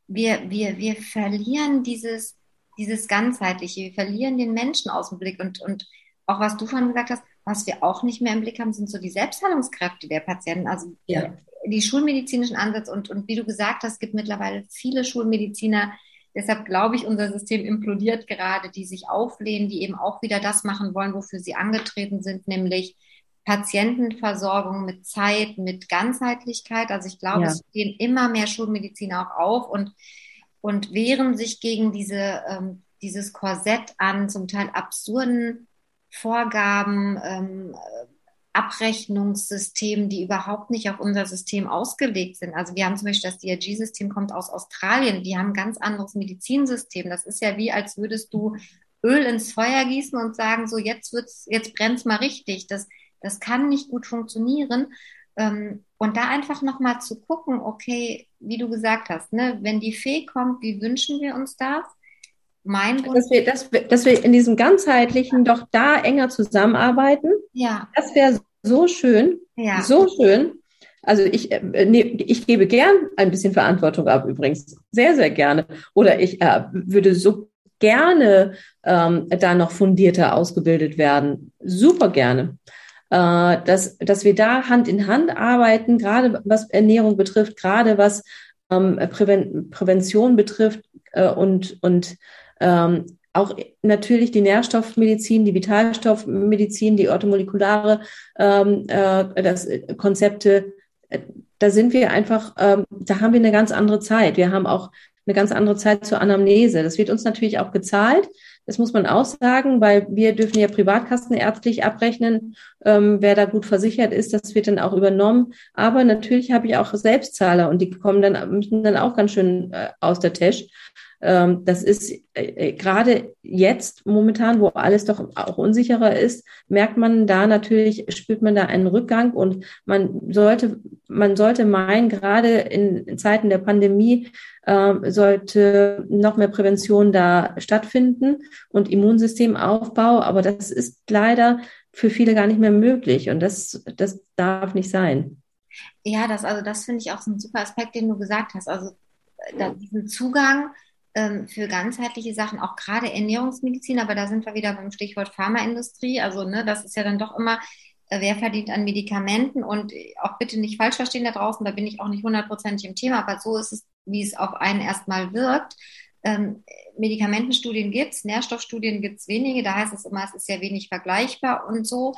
wir, wir, wir verlieren dieses, dieses Ganzheitliche. Wir verlieren den Menschen aus dem Blick. Und, und auch was du vorhin gesagt hast, was wir auch nicht mehr im Blick haben, sind so die Selbstheilungskräfte der Patienten. Also ja. die schulmedizinischen Ansätze. Und, und wie du gesagt hast, gibt mittlerweile viele Schulmediziner. Deshalb glaube ich, unser System implodiert gerade, die sich auflehnen, die eben auch wieder das machen wollen, wofür sie angetreten sind, nämlich Patientenversorgung mit Zeit, mit Ganzheitlichkeit. Also ich glaube, ja. es stehen immer mehr Schulmediziner auch auf und und wehren sich gegen diese, ähm, dieses Korsett an zum Teil absurden Vorgaben, ähm, Abrechnungssystemen, die überhaupt nicht auf unser System ausgelegt sind. Also wir haben zum Beispiel das DRG-System kommt aus Australien, die haben ein ganz anderes Medizinsystem. Das ist ja wie, als würdest du Öl ins Feuer gießen und sagen, so jetzt wird's, jetzt brennt's mal richtig. Das, das kann nicht gut funktionieren. Ähm, und da einfach nochmal zu gucken, okay, wie du gesagt hast, ne, wenn die Fee kommt, wie wünschen wir uns das? Mein Wunsch. Dass wir, dass, wir, dass wir in diesem ganzheitlichen doch da enger zusammenarbeiten. Ja. Das wäre so schön. Ja. So schön. Also ich, äh, ich gebe gern ein bisschen Verantwortung ab, übrigens. Sehr, sehr gerne. Oder ich äh, würde so gerne ähm, da noch fundierter ausgebildet werden. Super gerne dass, dass wir da Hand in Hand arbeiten, gerade was Ernährung betrifft, gerade was ähm, Präven Prävention betrifft äh, und, und ähm, auch natürlich die Nährstoffmedizin, die Vitalstoffmedizin, die orthomolekulare ähm, äh, das, Konzepte, äh, da sind wir einfach, ähm, da haben wir eine ganz andere Zeit. Wir haben auch eine ganz andere Zeit zur Anamnese. Das wird uns natürlich auch gezahlt. Das muss man auch sagen, weil wir dürfen ja Privatkassen ärztlich abrechnen. Ähm, wer da gut versichert ist, das wird dann auch übernommen. Aber natürlich habe ich auch Selbstzahler und die kommen dann, müssen dann auch ganz schön äh, aus der Tasche. Ähm, das ist äh, äh, gerade jetzt momentan, wo alles doch auch unsicherer ist, merkt man da natürlich, spürt man da einen Rückgang und man sollte, man sollte meinen, gerade in Zeiten der Pandemie äh, sollte noch mehr Prävention da stattfinden und Immunsystemaufbau, aber das ist leider für viele gar nicht mehr möglich und das, das darf nicht sein. Ja, das, also das finde ich auch so ein super Aspekt, den du gesagt hast. Also da, diesen Zugang für ganzheitliche Sachen, auch gerade Ernährungsmedizin, aber da sind wir wieder beim Stichwort Pharmaindustrie. Also, ne, das ist ja dann doch immer, äh, wer verdient an Medikamenten und auch bitte nicht falsch verstehen da draußen, da bin ich auch nicht hundertprozentig im Thema, aber so ist es, wie es auf einen erstmal wirkt. Ähm, Medikamentenstudien gibt es, Nährstoffstudien gibt es wenige, da heißt es immer, es ist ja wenig vergleichbar und so.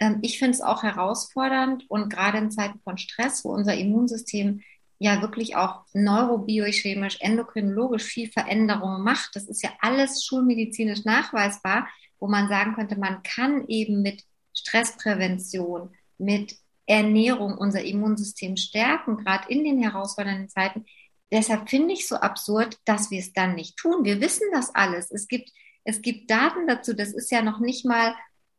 Ähm, ich finde es auch herausfordernd und gerade in Zeiten von Stress, wo unser Immunsystem ja wirklich auch neurobiochemisch, endokrinologisch viel Veränderungen macht. Das ist ja alles schulmedizinisch nachweisbar, wo man sagen könnte, man kann eben mit Stressprävention, mit Ernährung unser Immunsystem stärken, gerade in den herausfordernden Zeiten. Deshalb finde ich so absurd, dass wir es dann nicht tun. Wir wissen das alles. Es gibt, es gibt Daten dazu. Das ist ja noch nicht mal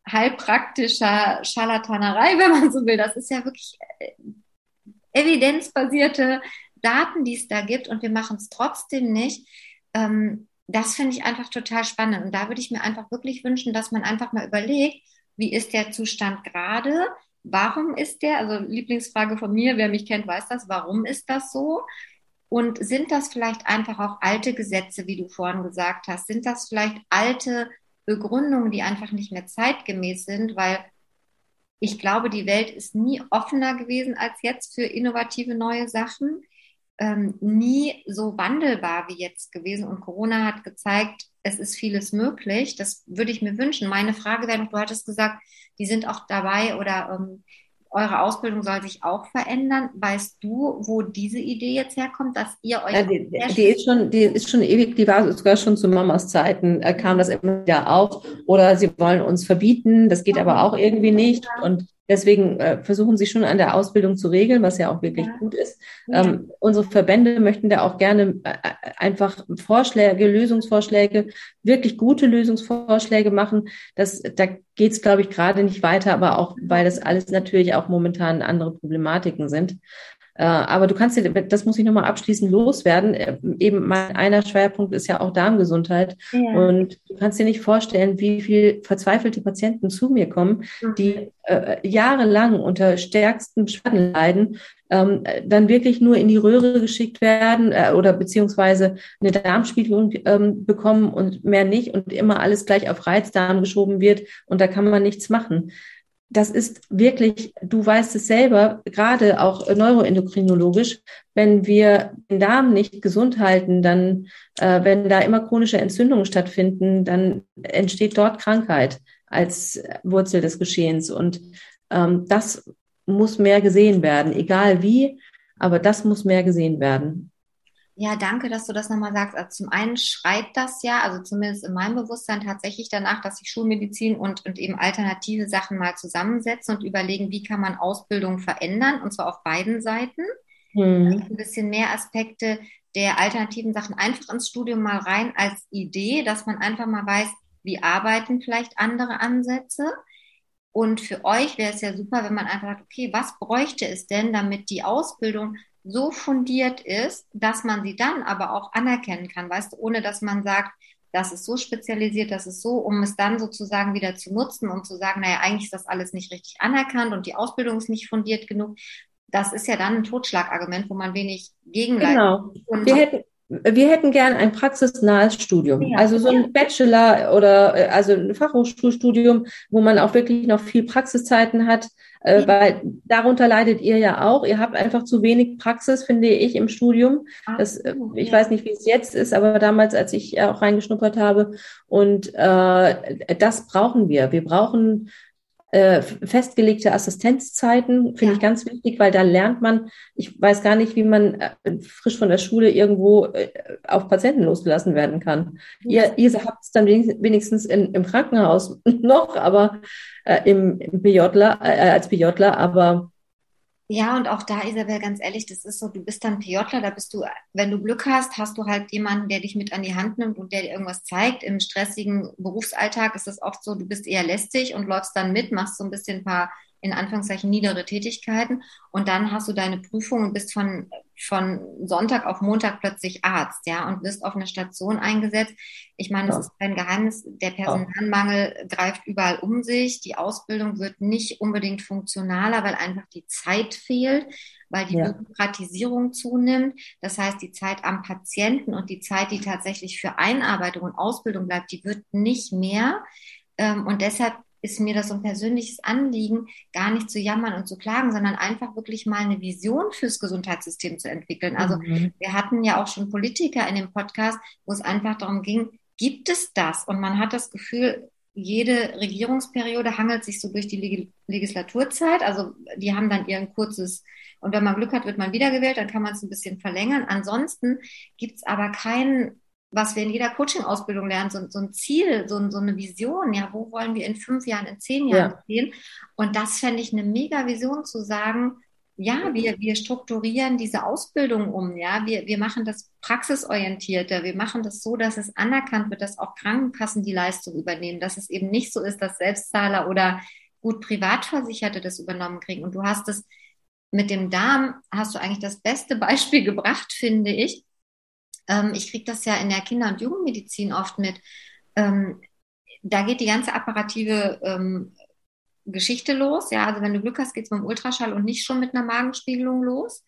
heilpraktischer Scharlatanerei, wenn man so will. Das ist ja wirklich äh, evidenzbasierte Daten, die es da gibt und wir machen es trotzdem nicht. Ähm, das finde ich einfach total spannend. Und da würde ich mir einfach wirklich wünschen, dass man einfach mal überlegt, wie ist der Zustand gerade? Warum ist der? Also Lieblingsfrage von mir, wer mich kennt, weiß das. Warum ist das so? Und sind das vielleicht einfach auch alte Gesetze, wie du vorhin gesagt hast? Sind das vielleicht alte Begründungen, die einfach nicht mehr zeitgemäß sind? Weil ich glaube, die Welt ist nie offener gewesen als jetzt für innovative neue Sachen, ähm, nie so wandelbar wie jetzt gewesen. Und Corona hat gezeigt, es ist vieles möglich. Das würde ich mir wünschen. Meine Frage wäre noch, du hattest gesagt, die sind auch dabei oder ähm, eure Ausbildung soll sich auch verändern. Weißt du, wo diese Idee jetzt herkommt, dass ihr euch. Ja, die, die, ist schon, die ist schon ewig, die war sogar schon zu Mamas Zeiten, äh, kam das immer wieder auf. Oder sie wollen uns verbieten, das geht aber auch irgendwie nicht. Und Deswegen äh, versuchen sie schon an der Ausbildung zu regeln, was ja auch wirklich ja. gut ist. Ja. Ähm, unsere Verbände möchten da auch gerne äh, einfach Vorschläge, Lösungsvorschläge, wirklich gute Lösungsvorschläge machen. Das, da geht es, glaube ich, gerade nicht weiter, aber auch, weil das alles natürlich auch momentan andere Problematiken sind. Äh, aber du kannst dir, das muss ich nochmal abschließend loswerden. Äh, eben mein einer Schwerpunkt ist ja auch Darmgesundheit. Ja. Und du kannst dir nicht vorstellen, wie viel verzweifelte Patienten zu mir kommen, mhm. die äh, jahrelang unter stärksten Beschwerden leiden, ähm, dann wirklich nur in die Röhre geschickt werden äh, oder beziehungsweise eine Darmspiegelung ähm, bekommen und mehr nicht und immer alles gleich auf Reizdarm geschoben wird und da kann man nichts machen das ist wirklich, du weißt es selber, gerade auch neuroendokrinologisch, wenn wir den Darm nicht gesund halten, dann, äh, wenn da immer chronische Entzündungen stattfinden, dann entsteht dort Krankheit als Wurzel des Geschehens. Und ähm, das muss mehr gesehen werden, egal wie, aber das muss mehr gesehen werden. Ja, danke, dass du das nochmal sagst. Also zum einen schreit das ja, also zumindest in meinem Bewusstsein tatsächlich danach, dass sich Schulmedizin und, und eben alternative Sachen mal zusammensetzen und überlegen, wie kann man Ausbildung verändern, und zwar auf beiden Seiten. Mhm. Ein bisschen mehr Aspekte der alternativen Sachen einfach ins Studium mal rein als Idee, dass man einfach mal weiß, wie arbeiten vielleicht andere Ansätze. Und für euch wäre es ja super, wenn man einfach sagt, okay, was bräuchte es denn, damit die Ausbildung so fundiert ist, dass man sie dann aber auch anerkennen kann, weißt du, ohne dass man sagt, das ist so spezialisiert, das ist so, um es dann sozusagen wieder zu nutzen und zu sagen, naja, eigentlich ist das alles nicht richtig anerkannt und die Ausbildung ist nicht fundiert genug. Das ist ja dann ein Totschlagargument, wo man wenig gegenleitet. Genau. Wir hätten, wir hätten gern ein praxisnahes Studium, ja. also so ein Bachelor oder äh, also ein Fachhochschulstudium, wo man auch wirklich noch viel Praxiszeiten hat, äh, weil darunter leidet ihr ja auch. Ihr habt einfach zu wenig Praxis, finde ich, im Studium. Das, äh, ich weiß nicht, wie es jetzt ist, aber damals, als ich auch reingeschnuppert habe, und äh, das brauchen wir. Wir brauchen äh, festgelegte Assistenzzeiten finde ja. ich ganz wichtig, weil da lernt man, ich weiß gar nicht, wie man äh, frisch von der Schule irgendwo äh, auf Patienten losgelassen werden kann. Ja. Ihr, ihr habt es dann wenigstens in, im Krankenhaus noch, aber äh, im, im PJler, äh, als PJler, aber ja, und auch da, Isabel, ganz ehrlich, das ist so, du bist dann PJler, da bist du, wenn du Glück hast, hast du halt jemanden, der dich mit an die Hand nimmt und der dir irgendwas zeigt. Im stressigen Berufsalltag ist es oft so, du bist eher lästig und läufst dann mit, machst so ein bisschen ein paar in Anführungszeichen niedere Tätigkeiten und dann hast du deine Prüfung und bist von, von Sonntag auf Montag plötzlich Arzt, ja, und wirst auf eine Station eingesetzt. Ich meine, das ja. ist kein Geheimnis, der Personalmangel ja. greift überall um sich, die Ausbildung wird nicht unbedingt funktionaler, weil einfach die Zeit fehlt, weil die ja. Bürokratisierung zunimmt. Das heißt, die Zeit am Patienten und die Zeit, die tatsächlich für Einarbeitung und Ausbildung bleibt, die wird nicht mehr. Ähm, und deshalb ist mir das so ein persönliches Anliegen, gar nicht zu jammern und zu klagen, sondern einfach wirklich mal eine Vision fürs Gesundheitssystem zu entwickeln. Also mhm. wir hatten ja auch schon Politiker in dem Podcast, wo es einfach darum ging, gibt es das? Und man hat das Gefühl, jede Regierungsperiode hangelt sich so durch die Legislaturzeit. Also die haben dann ihren kurzes, und wenn man Glück hat, wird man wiedergewählt, dann kann man es ein bisschen verlängern. Ansonsten gibt es aber keinen was wir in jeder Coaching-Ausbildung lernen, so, so, ein Ziel, so, so, eine Vision, ja, wo wollen wir in fünf Jahren, in zehn Jahren ja. sehen? Und das fände ich eine mega Vision zu sagen, ja, wir, wir strukturieren diese Ausbildung um, ja, wir, wir machen das praxisorientierter, wir machen das so, dass es anerkannt wird, dass auch Krankenkassen die Leistung übernehmen, dass es eben nicht so ist, dass Selbstzahler oder gut Privatversicherte das übernommen kriegen. Und du hast es mit dem Darm, hast du eigentlich das beste Beispiel gebracht, finde ich, ähm, ich kriege das ja in der Kinder- und Jugendmedizin oft mit. Ähm, da geht die ganze apparative ähm, Geschichte los. Ja, also wenn du Glück hast, geht es mit dem Ultraschall und nicht schon mit einer Magenspiegelung los.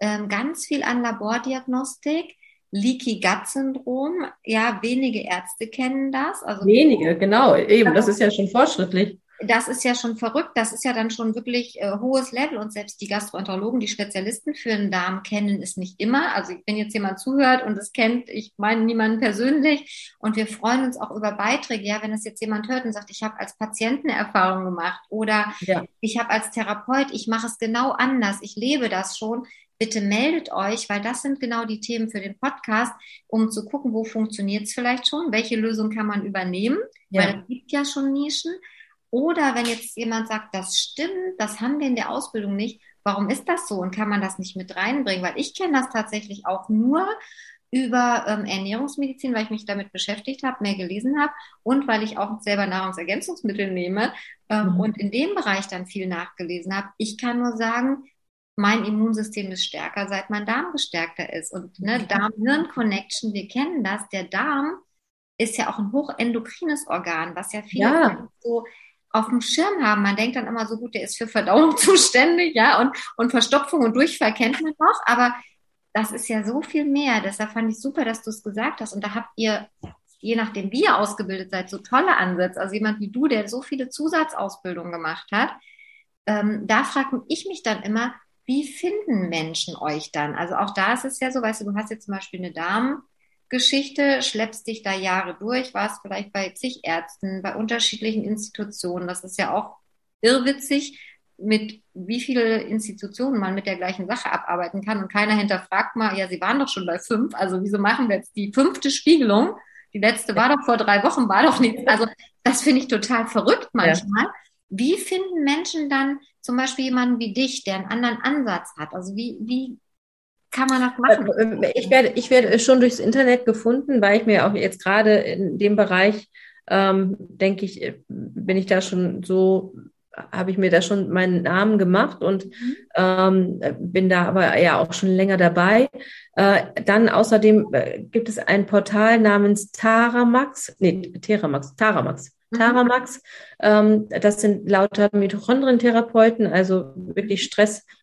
Ähm, ganz viel an Labordiagnostik. Leaky Gut Syndrom, ja, wenige Ärzte kennen das. Also wenige, genau, eben, das ist ja schon fortschrittlich das ist ja schon verrückt, das ist ja dann schon wirklich äh, hohes Level und selbst die Gastroenterologen, die Spezialisten für den Darm kennen es nicht immer. Also wenn jetzt jemand zuhört und es kennt, ich meine niemanden persönlich und wir freuen uns auch über Beiträge, ja, wenn es jetzt jemand hört und sagt, ich habe als Patienten Erfahrung gemacht oder ja. ich habe als Therapeut, ich mache es genau anders, ich lebe das schon, bitte meldet euch, weil das sind genau die Themen für den Podcast, um zu gucken, wo funktioniert es vielleicht schon, welche Lösung kann man übernehmen, ja. weil es gibt ja schon Nischen Oder wenn jetzt jemand sagt, das stimmt, das haben wir in der Ausbildung nicht, warum ist das so und kann man das nicht mit reinbringen? Weil ich kenne das tatsächlich auch nur über ähm, Ernährungsmedizin, weil ich mich damit beschäftigt habe, mehr gelesen habe und weil ich auch selber Nahrungsergänzungsmittel nehme ähm, mhm. und in dem Bereich dann viel nachgelesen habe. Ich kann nur sagen, mein Immunsystem ist stärker, seit mein Darm gestärkter ist. Und ne, Darm-Hirn-Connection, wir kennen das, der Darm ist ja auch ein hochendokrines Organ, was ja viele ja. so auf dem Schirm haben. Man denkt dann immer so gut, der ist für Verdauung zuständig, ja, und, und Verstopfung und Durchfall kennt man noch, aber das ist ja so viel mehr. Deshalb fand ich super, dass du es gesagt hast. Und da habt ihr, je nachdem, wie ihr ausgebildet seid, so tolle Ansätze. Also jemand wie du, der so viele Zusatzausbildungen gemacht hat, ähm, da frage ich mich dann immer, wie finden Menschen euch dann? Also auch da ist es ja so, weißt du, du hast jetzt zum Beispiel eine Darmgeschichte, schleppst dich da Jahre durch, warst vielleicht bei zig Ärzten, bei unterschiedlichen Institutionen. Das ist ja auch irrwitzig, mit wie viele Institutionen man mit der gleichen Sache abarbeiten kann und keiner hinterfragt mal, ja, sie waren doch schon bei fünf, also wieso machen wir jetzt die fünfte Spiegelung? Die letzte war doch vor drei Wochen, war doch nichts. Also das finde ich total verrückt manchmal. Ja. Wie finden Menschen dann zum Beispiel jemanden wie dich, der einen anderen Ansatz hat? Also wie, wie kann man das machen? Äh, ich werde, ich werde schon durchs Internet gefunden, weil ich mir auch jetzt gerade in dem Bereich, ähm, denke ich, äh, bin ich da schon so habe ich mir da schon meinen Namen gemacht und mhm. ähm, bin da aber ja auch schon länger dabei. Äh, dann außerdem äh, gibt es ein Portal namens Taramax, nee, Teramax, Taramax. Mhm. Taramax, ähm, das sind lauter Mitochondrientherapeuten, also wirklich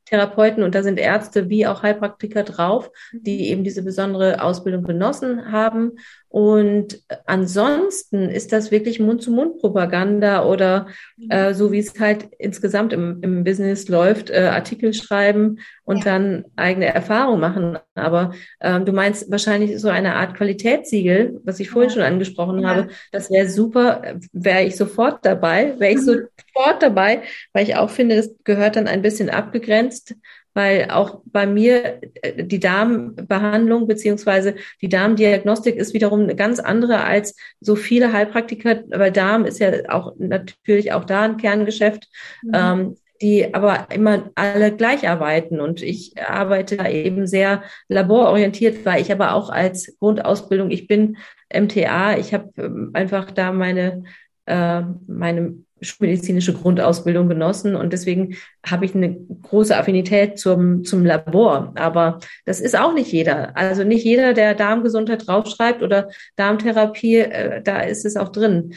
Stresstherapeuten und da sind Ärzte wie auch Heilpraktiker drauf, die mhm. eben diese besondere Ausbildung genossen haben und ansonsten ist das wirklich Mund-zu-Mund-Propaganda oder mhm. äh, so wie es halt insgesamt im, im Business läuft, äh, Artikel schreiben und ja. dann eigene Erfahrungen machen. Aber ähm, du meinst wahrscheinlich so eine Art Qualitätssiegel, was ich vorhin ja. schon angesprochen ja. habe. Das wäre super, wäre ich sofort dabei, wäre ich mhm. sofort dabei, weil ich auch finde, es gehört dann ein bisschen abgegrenzt weil auch bei mir äh, die Darmbehandlung beziehungsweise die Darmdiagnostik ist wiederum eine ganz andere als so viele Heilpraktiker, weil Darm ist ja auch natürlich auch da ein Kerngeschäft. Mhm. Ähm, die aber immer alle gleich arbeiten. Und ich arbeite da eben sehr labororientiert, weil ich aber auch als Grundausbildung, ich bin MTA, ich habe ähm, einfach da meine, äh, meine schulmedizinische Grundausbildung genossen und deswegen habe ich eine große Affinität zum, zum Labor. Aber das ist auch nicht jeder. Also nicht jeder, der Darmgesundheit draufschreibt oder Darmtherapie, äh, da ist es auch drin.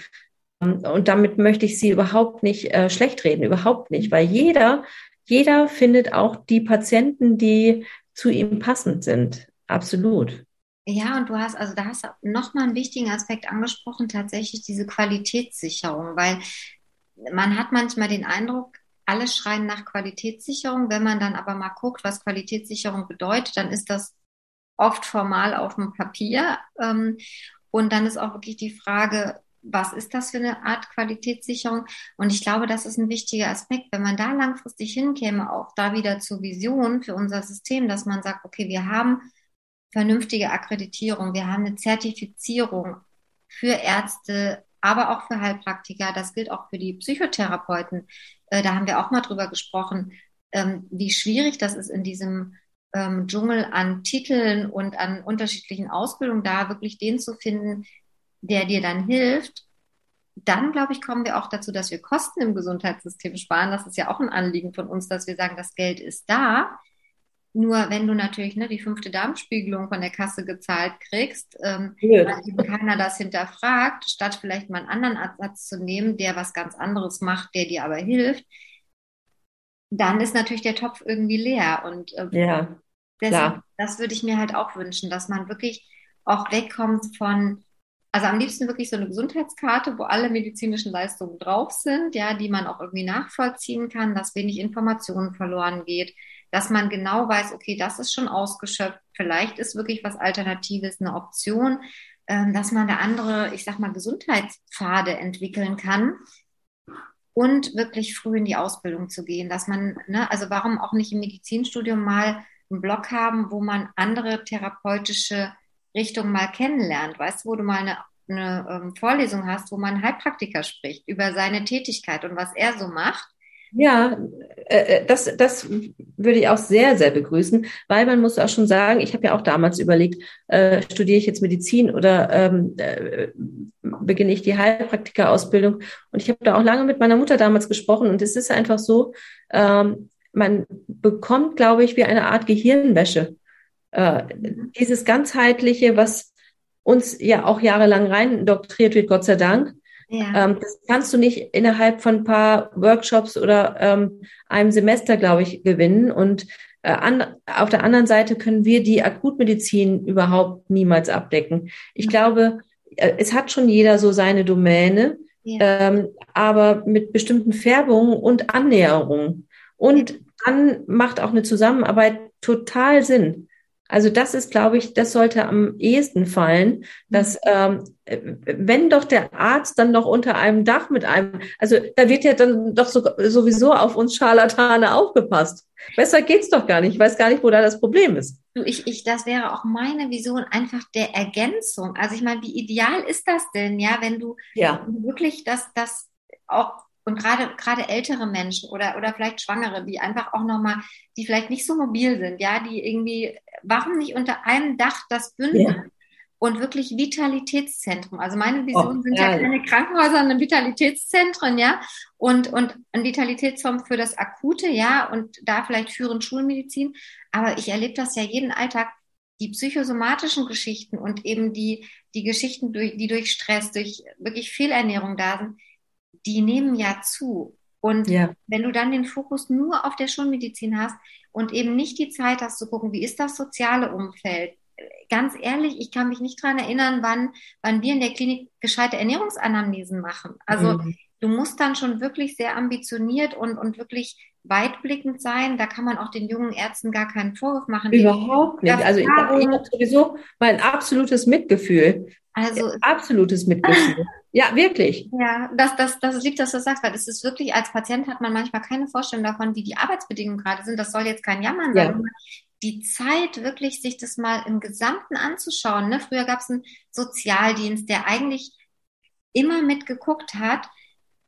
Und damit möchte ich sie überhaupt nicht äh, schlecht reden, überhaupt nicht, weil jeder, jeder findet auch die Patienten, die zu ihm passend sind. Absolut. Ja, und du hast, also da hast du nochmal einen wichtigen Aspekt angesprochen, tatsächlich diese Qualitätssicherung, weil man hat manchmal den Eindruck, alle schreien nach Qualitätssicherung. Wenn man dann aber mal guckt, was Qualitätssicherung bedeutet, dann ist das oft formal auf dem Papier. Ähm, und dann ist auch wirklich die Frage, was ist das für eine Art Qualitätssicherung? Und ich glaube, das ist ein wichtiger Aspekt, wenn man da langfristig hinkäme, auch da wieder zur Vision für unser System, dass man sagt, okay, wir haben vernünftige Akkreditierung, wir haben eine Zertifizierung für Ärzte, aber auch für Heilpraktiker. Das gilt auch für die Psychotherapeuten. Äh, da haben wir auch mal drüber gesprochen, ähm, wie schwierig das ist in diesem ähm, Dschungel an Titeln und an unterschiedlichen Ausbildungen, da wirklich den zu finden, der dir dann hilft. Dann, glaube ich, kommen wir auch dazu, dass wir Kosten im Gesundheitssystem sparen. Das ist ja auch ein Anliegen von uns, dass wir sagen, das Geld ist da. Nur wenn du natürlich ne, die fünfte Darmspiegelung von der Kasse gezahlt kriegst, ähm, ja. weil eben keiner das hinterfragt, statt vielleicht mal einen anderen Ersatz zu nehmen, der was ganz anderes macht, der dir aber hilft, dann ist natürlich der Topf irgendwie leer. Und äh, ja, deshalb, das würde ich mir halt auch wünschen, dass man wirklich auch wegkommt von, also am liebsten wirklich so eine Gesundheitskarte, wo alle medizinischen Leistungen drauf sind, ja, die man auch irgendwie nachvollziehen kann, dass wenig Informationen verloren geht dass man genau weiß, okay, das ist schon ausgeschöpft, vielleicht ist wirklich was Alternatives eine Option, ähm, dass man da andere, ich sag mal, Gesundheitspfade entwickeln kann und wirklich früh in die Ausbildung zu gehen, dass man, ne, also warum auch nicht im Medizinstudium mal einen Block haben, wo man andere therapeutische Richtungen mal kennenlernt, weißt du, wo du mal eine eine ähm, Vorlesung hast, wo man Heilpraktiker spricht über seine Tätigkeit und was er so macht. Ja, äh, äh, das, das würde ich auch sehr, sehr begrüßen, weil man muss auch schon sagen, ich habe ja auch damals überlegt, äh, studiere ich jetzt Medizin oder ähm, äh, beginne ich die Heilpraktikerausbildung. Und ich habe da auch lange mit meiner Mutter damals gesprochen und es ist einfach so, ähm, man bekommt, glaube ich, wie eine Art Gehirnwäsche. Äh, dieses ganzheitliche, was uns ja auch jahrelang rein indoktriert wird, Gott sei Dank, ja. Ähm, das kannst du nicht innerhalb von ein paar Workshops oder ähm, einem Semester, glaube ich, gewinnen. Und äh, an, auf der anderen Seite können wir die Akutmedizin überhaupt niemals abdecken. Ich glaube, äh, es hat schon jeder so seine Domäne, ja. ähm, aber mit bestimmten Färbungen und Annäherungen. Und dann macht auch eine Zusammenarbeit total Sinn. Also das ist, glaube ich, das sollte am ehesten fallen, dass ähm, wenn doch der Arzt dann noch unter einem Dach mit einem, also da wird ja dann doch so, sowieso auf uns Scharlatane aufgepasst. Besser geht's doch gar nicht. Ich weiß gar nicht, wo da das Problem ist. Du, ich, ich, das wäre auch meine Vision einfach der Ergänzung. Also ich meine, wie ideal ist das denn, ja, wenn du ja. wirklich das, das auch und gerade gerade ältere Menschen oder oder vielleicht Schwangere, die einfach auch noch mal, die vielleicht nicht so mobil sind, ja, die irgendwie, warum nicht unter einem Dach das bündeln? Ja. Und wirklich Vitalitätszentrum. Also meine Vision oh, sind ja, ja keine Krankenhäuser, sondern Vitalitätszentren, ja. Und, und ein Vitalitätsform für das Akute, ja. Und da vielleicht führen Schulmedizin. Aber ich erlebe das ja jeden Alltag die psychosomatischen Geschichten und eben die, die Geschichten, die durch Stress, durch wirklich Fehlernährung da sind, die nehmen ja zu. Und ja. wenn du dann den Fokus nur auf der Schulmedizin hast und eben nicht die Zeit hast zu gucken, wie ist das soziale Umfeld? Ganz ehrlich, ich kann mich nicht daran erinnern, wann, wann wir in der Klinik gescheite Ernährungsanamnesen machen. Also mhm. du musst dann schon wirklich sehr ambitioniert und, und wirklich weitblickend sein. Da kann man auch den jungen Ärzten gar keinen Vorwurf machen. Überhaupt nicht. Also ich, ich habe sowieso mein absolutes Mitgefühl. Also absolutes Mitgefühl. Ja, wirklich. Ja, das, das, das liegt, dass du das sagst, weil es ist wirklich, als Patient hat man manchmal keine Vorstellung davon, wie die Arbeitsbedingungen gerade sind. Das soll jetzt kein Jammern sein. Ja. Die Zeit, wirklich sich das mal im Gesamten anzuschauen. Ne? Früher gab es einen Sozialdienst, der eigentlich immer mitgeguckt hat.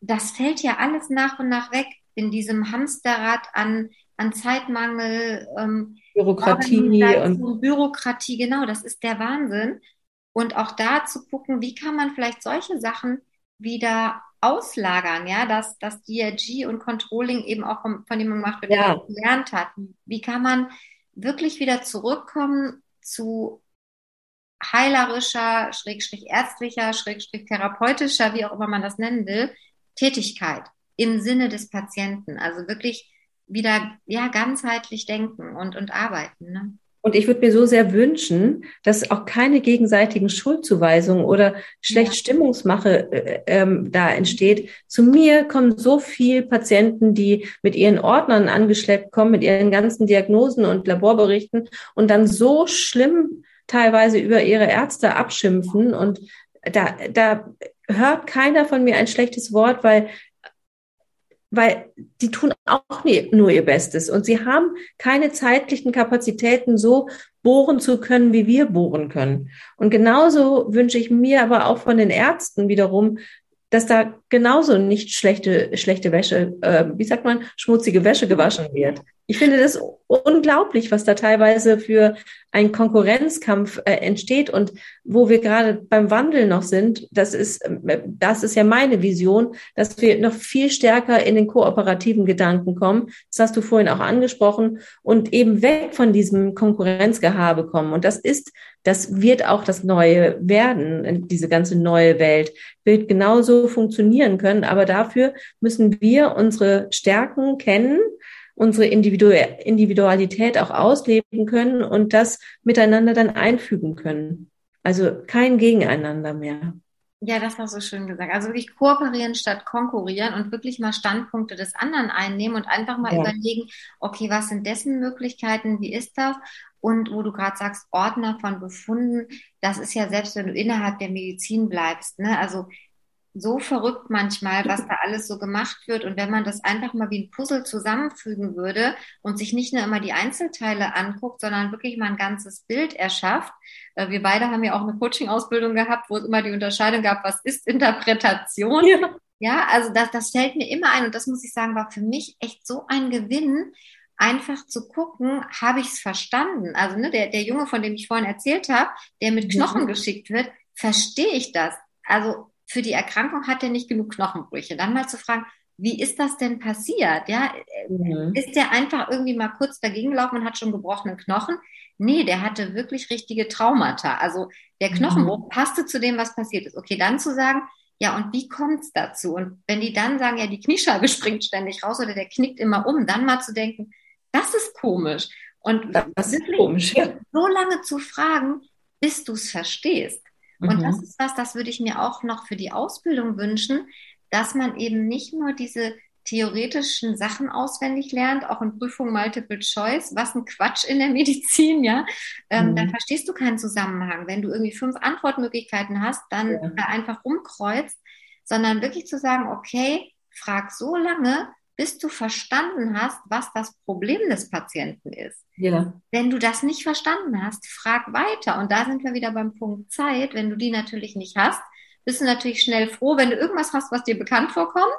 Das fällt ja alles nach und nach weg in diesem Hamsterrad an, an Zeitmangel, ähm, Bürokratie und Bürokratie, genau, das ist der Wahnsinn. Und auch da zu gucken, wie kann man vielleicht solche Sachen wieder auslagern, ja, dass das DRG und Controlling eben auch von, von dem gemacht wird, ja. gelernt hat. Wie kann man wirklich wieder zurückkommen zu heilerischer, schrägstrich ärztlicher, schrägstrich therapeutischer, wie auch immer man das nennen will, Tätigkeit im Sinne des Patienten. Also wirklich wieder ja ganzheitlich denken und, und arbeiten. Ne? Und ich würde mir so sehr wünschen, dass auch keine gegenseitigen Schuldzuweisungen oder schlecht. Stimmungsmache äh, ähm, da entsteht. Zu mir kommen so viele Patienten, die mit ihren Ordnern angeschleppt kommen, mit ihren ganzen Diagnosen und Laborberichten und dann so schlimm teilweise über ihre Ärzte abschimpfen. Und da, da hört keiner von mir ein schlechtes Wort, weil weil die tun auch nie, nur ihr Bestes und sie haben keine zeitlichen Kapazitäten, so bohren zu können, wie wir bohren können. Und genauso wünsche ich mir aber auch von den Ärzten wiederum, dass da genauso nicht schlechte, schlechte Wäsche, äh, wie sagt man, schmutzige Wäsche gewaschen wird. Ich finde das unglaublich, was da teilweise für ein Konkurrenzkampf äh, entsteht und wo wir gerade beim Wandel noch sind. Das ist, äh, das ist ja meine Vision, dass wir noch viel stärker in den kooperativen Gedanken kommen. Das hast du vorhin auch angesprochen und eben weg von diesem Konkurrenzgehabe kommen. Und das ist, das wird auch das Neue werden. Diese ganze neue Welt wird genauso funktionieren können. Aber dafür müssen wir unsere Stärken kennen unsere Individualität auch ausleben können und das miteinander dann einfügen können. Also kein Gegeneinander mehr. Ja, das war so schön gesagt. Also wirklich kooperieren statt konkurrieren und wirklich mal Standpunkte des anderen einnehmen und einfach mal ja. überlegen, okay, was sind dessen Möglichkeiten, wie ist das? Und wo du gerade sagst, Ordner von Befunden, das ist ja selbst, wenn du innerhalb der Medizin bleibst, ne? Also so verrückt manchmal, was da alles so gemacht wird. Und wenn man das einfach mal wie ein Puzzle zusammenfügen würde und sich nicht nur immer die Einzelteile anguckt, sondern wirklich mal ein ganzes Bild erschafft. Äh, wir beide haben ja auch eine Coaching-Ausbildung gehabt, wo es immer die Unterscheidung gab, was ist Interpretation? Ja, ja also das, das fällt mir immer ein. Und das muss ich sagen, war für mich echt so ein Gewinn, einfach zu gucken, habe ich es verstanden? Also ne, der, der Junge, von dem ich vorhin erzählt habe, der mit Knochen mhm. geschickt wird, verstehe ich das? Also für die Erkrankung hat er nicht genug Knochenbrüche. Dann mal zu fragen, wie ist das denn passiert? Ja, mhm. ist der einfach irgendwie mal kurz dagegen gelaufen und hat schon gebrochene Knochen? Nee, der hatte wirklich richtige Traumata. Also der mhm. Knochenbruch mhm. passte zu dem, was passiert ist. Okay, dann zu sagen, ja, und wie kommt es dazu? Und wenn die dann sagen, ja, die Kniescheibe springt ständig raus oder der knickt immer um, dann mal zu denken, das ist komisch. Und das ist komisch, ja. so lange zu fragen, bis du es verstehst. Und mhm. das ist was, das würde ich mir auch noch für die Ausbildung wünschen, dass man eben nicht nur diese theoretischen Sachen auswendig lernt, auch in Prüfung Multiple Choice, was ein Quatsch in der Medizin, ja, ähm, mhm. dann verstehst du keinen Zusammenhang. Wenn du irgendwie fünf Antwortmöglichkeiten hast, dann ja. einfach rumkreuzt, sondern wirklich zu sagen, okay, frag so lange, bis du verstanden hast, was das Problem des Patienten ist. Ja. Wenn du das nicht verstanden hast, frag weiter. Und da sind wir wieder beim Punkt Zeit. Wenn du die natürlich nicht hast, bist du natürlich schnell froh, wenn du irgendwas hast, was dir bekannt vorkommt.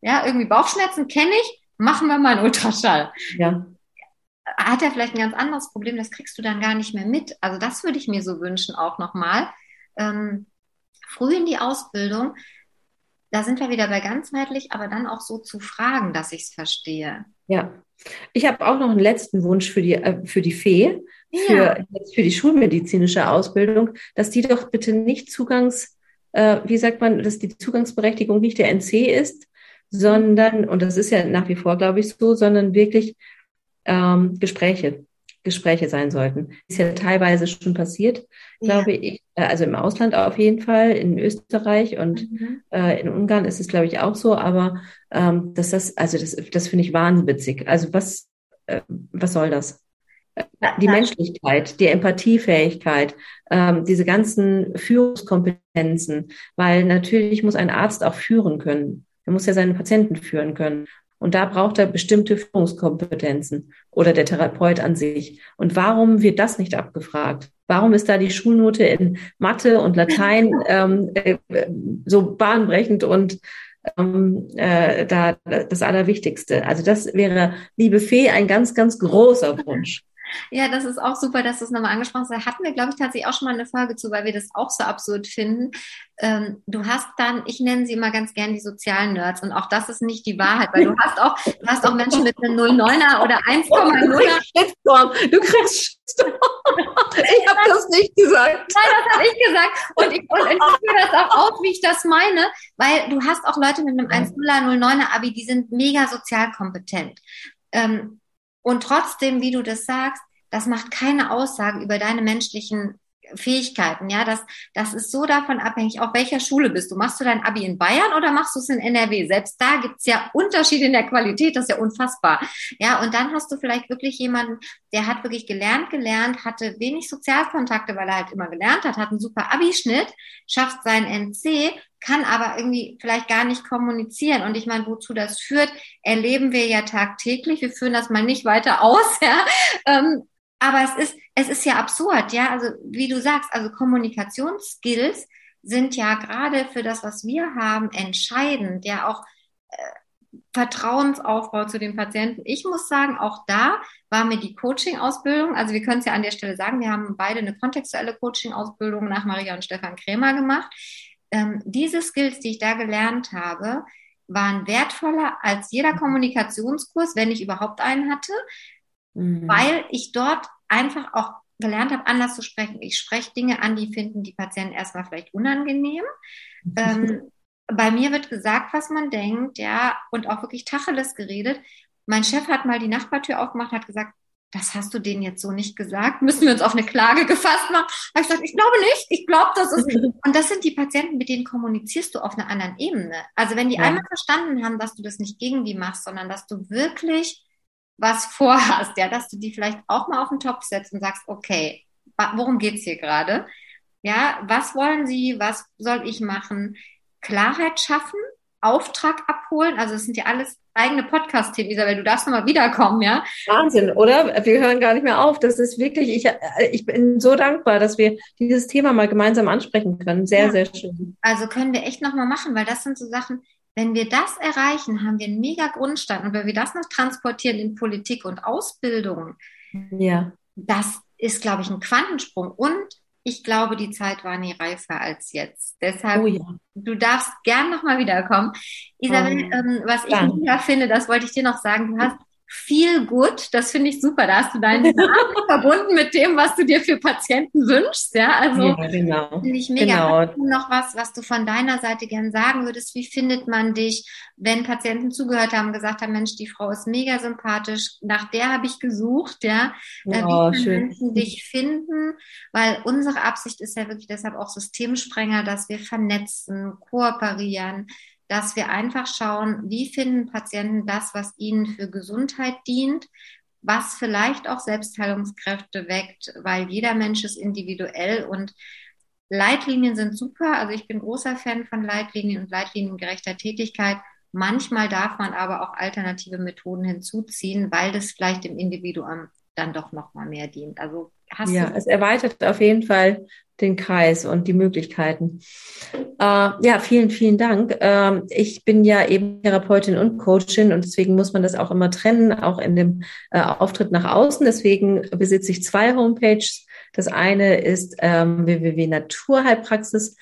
Ja, irgendwie Bauchschmerzen kenne ich, machen wir mal einen Ultraschall. Ja. Hat er vielleicht ein ganz anderes Problem, das kriegst du dann gar nicht mehr mit. Also das würde ich mir so wünschen auch nochmal. Ähm, früh in die Ausbildung, da sind wir wieder bei ganzheitlich, aber dann auch so zu fragen, dass ich es verstehe. Ja, ich habe auch noch einen letzten Wunsch für die, äh, für die Fee, für, ja. für die schulmedizinische Ausbildung, dass die doch bitte nicht Zugangs, äh, wie sagt man, dass die Zugangsberechtigung nicht der NC ist, sondern, und das ist ja nach wie vor, glaube ich, so, sondern wirklich ähm, Gespräche. Gespräche sein sollten. Ist ja teilweise schon passiert, ja. glaube ich. Äh, also im Ausland auf jeden Fall, in Österreich und mhm. äh, in Ungarn ist es, glaube ich, auch so. Aber ähm, dass das, also das, das finde ich wahnwitzig. Also was, äh, was soll das? Die Menschlichkeit, die Empathiefähigkeit, ähm, diese ganzen Führungskompetenzen, weil natürlich muss ein Arzt auch führen können. Er muss ja seine Patienten führen können. Und da braucht er bestimmte Führungskompetenzen oder der Therapeut an sich. Und warum wird das nicht abgefragt? Warum ist da die Schulnote in Mathe und Latein ähm, äh, so bahnbrechend und ähm, äh, da das Allerwichtigste? Also das wäre, liebe Fee, ein ganz, ganz großer Wunsch. Ja, das ist auch super, dass du es nochmal angesprochen hast. Da hatten wir, glaube ich, tatsächlich auch schon mal eine Folge zu, weil wir das auch so absurd finden. Ähm, du hast dann, ich nenne sie immer ganz gern die sozialen Nerds und auch das ist nicht die Wahrheit, weil du hast auch, du hast auch Menschen mit einem 09er oder 1,0er. Du kriegst Ich habe das nicht gesagt. Nein, das habe ich gesagt. Und ich, und ich führe das auch aus, wie ich das meine, weil du hast auch Leute mit einem 1,0er, 09er Abi, die sind mega sozial kompetent. Ähm, und trotzdem, wie du das sagst, das macht keine Aussage über deine menschlichen Fähigkeiten, ja, das, das ist so davon abhängig, auf welcher Schule bist du. Machst du dein Abi in Bayern oder machst du es in NRW? Selbst da gibt's ja Unterschiede in der Qualität, das ist ja unfassbar. Ja, und dann hast du vielleicht wirklich jemanden, der hat wirklich gelernt, gelernt, hatte wenig Sozialkontakte, weil er halt immer gelernt hat, hat einen super Abischnitt, schafft seinen NC, kann aber irgendwie vielleicht gar nicht kommunizieren. Und ich meine, wozu das führt, erleben wir ja tagtäglich. Wir führen das mal nicht weiter aus, ja. Ähm, aber es ist, es ist ja absurd, ja. Also, wie du sagst, also Kommunikationsskills sind ja gerade für das, was wir haben, entscheidend, ja auch äh, Vertrauensaufbau zu den Patienten. Ich muss sagen, auch da war mir die Coaching-Ausbildung, also wir können es ja an der Stelle sagen, wir haben beide eine kontextuelle Coaching-Ausbildung nach Maria und Stefan Krämer gemacht. Ähm, diese Skills, die ich da gelernt habe, waren wertvoller als jeder Kommunikationskurs, wenn ich überhaupt einen hatte, mhm. weil ich dort einfach auch gelernt habe, anders zu sprechen. Ich spreche Dinge an, die finden die Patienten erstmal vielleicht unangenehm. ähm, bei mir wird gesagt, was man denkt, ja, und auch wirklich Tacheles geredet. Mein Chef hat mal die Nachbartür aufgemacht, hat gesagt, das hast du denen jetzt so nicht gesagt, müssen wir uns auf eine Klage gefasst machen. Habe ich gesagt, ich glaube nicht, ich glaube, das ist. Und das sind die Patienten, mit denen kommunizierst du auf einer anderen Ebene. Also wenn die ja. einmal verstanden haben, dass du das nicht gegen die machst, sondern dass du wirklich was vorhast, ja, dass du die vielleicht auch mal auf den Topf setzt und sagst, okay, worum geht's hier gerade? Ja, was wollen sie? Was soll ich machen? Klarheit schaffen, Auftrag abholen. Also es sind ja alles eigene Podcast-Themen, Isabel. Du darfst nochmal wiederkommen, ja? Wahnsinn, oder? Wir hören gar nicht mehr auf. Das ist wirklich, ich, ich bin so dankbar, dass wir dieses Thema mal gemeinsam ansprechen können. Sehr, ja. sehr schön. Also können wir echt nochmal machen, weil das sind so Sachen, wenn wir das erreichen, haben wir einen mega Grundstein. Und wenn wir das noch transportieren in Politik und Ausbildung, ja. das ist, glaube ich, ein Quantensprung. Und ich glaube, die Zeit war nie reifer als jetzt. Deshalb, oh ja. du darfst gern nochmal wiederkommen. Isabel, oh, ähm, was ich mega finde, das wollte ich dir noch sagen, du hast viel gut, das finde ich super. Da hast du deinen Namen verbunden mit dem, was du dir für Patienten wünschst. Ja, also ja, genau. finde ich mega. Genau. Noch was, was du von deiner Seite gern sagen würdest? Wie findet man dich, wenn Patienten zugehört haben, gesagt haben, Mensch, die Frau ist mega sympathisch, nach der habe ich gesucht, ja. Oh, wie können Menschen dich finden? Weil unsere Absicht ist ja wirklich deshalb auch Systemsprenger, dass wir vernetzen, kooperieren, dass wir einfach schauen, wie finden Patienten das, was ihnen für Gesundheit dient, was vielleicht auch Selbstheilungskräfte weckt, weil jeder Mensch ist individuell und Leitlinien sind super. Also ich bin großer Fan von Leitlinien und leitliniengerechter Tätigkeit. Manchmal darf man aber auch alternative Methoden hinzuziehen, weil das vielleicht dem Individuum dann doch noch mal mehr dient. Also hast ja, es erweitert auf jeden Fall den Kreis und die Möglichkeiten. Äh, ja, vielen, vielen Dank. Ähm, ich bin ja eben Therapeutin und Coachin und deswegen muss man das auch immer trennen, auch in dem äh, Auftritt nach außen. Deswegen besitze ich zwei Homepages. Das eine ist ähm, www.naturheilpraxis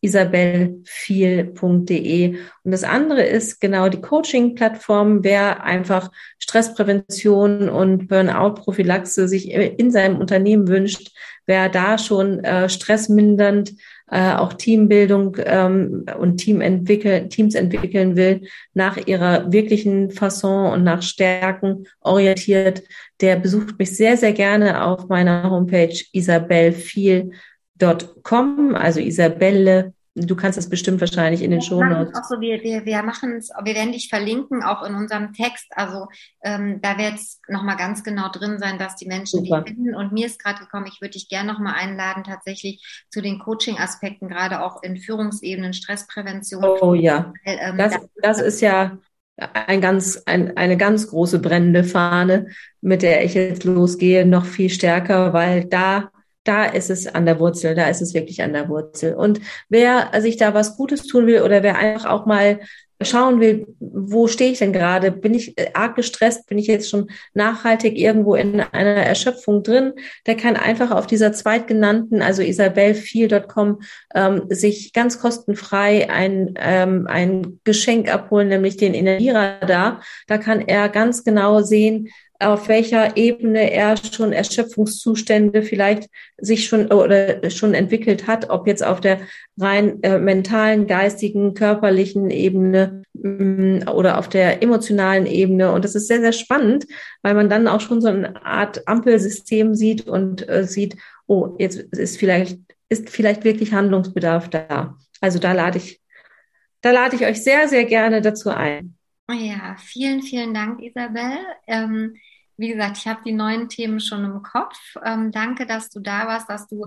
isabelfiel.de. Und das andere ist genau die Coaching-Plattform. Wer einfach Stressprävention und Burnout-Prophylaxe sich in seinem Unternehmen wünscht, wer da schon äh, stressmindernd äh, auch Teambildung ähm, und Team entwickeln, Teams entwickeln will, nach ihrer wirklichen Fasson und nach Stärken orientiert, der besucht mich sehr, sehr gerne auf meiner Homepage isabelfiel.de com, also Isabelle. Du kannst das bestimmt wahrscheinlich in den ja, Shownotes. Auch so, wir, wir, wir machen es, wir werden dich verlinken, auch in unserem Text. Also ähm, da wird es nochmal ganz genau drin sein, dass die Menschen Super. die finden. Und mir ist gerade gekommen, ich würde dich gerne nochmal einladen, tatsächlich zu den Coaching-Aspekten, gerade auch in Führungsebenen, Stressprävention. Oh ja. Weil, ähm, das, das ist ja ein ganz, ein, eine ganz große brennende Fahne, mit der ich jetzt losgehe, noch viel stärker, weil da da ist es an der Wurzel, da ist es wirklich an der Wurzel. Und wer sich da was Gutes tun will oder wer einfach auch mal schauen will, wo stehe ich denn gerade? Bin ich äh, arg gestresst? Bin ich jetzt schon nachhaltig irgendwo in einer Erschöpfung drin? Der kann einfach auf dieser zweitgenannten, also isabelfiel.com, ähm, sich ganz kostenfrei ein, ähm, ein Geschenk abholen, nämlich den Energieradar. Da kann er ganz genau sehen, auf welcher Ebene er schon Erschöpfungszustände vielleicht sich schon oder schon entwickelt hat, ob jetzt auf der rein äh, mentalen, geistigen, körperlichen Ebene mh, mm, oder auf der emotionalen Ebene. Und das ist sehr, sehr spannend, weil man dann auch schon so eine Art Ampelsystem sieht und äh, sieht, oh, jetzt ist vielleicht, ist vielleicht wirklich Handlungsbedarf da. Also da lade ich, da lade ich euch sehr, sehr gerne dazu ein. Ja, vielen, vielen Dank, Isabel. Ähm, wie gesagt, ich habe die neuen Themen schon im Kopf. Ähm, danke, dass du da warst, dass du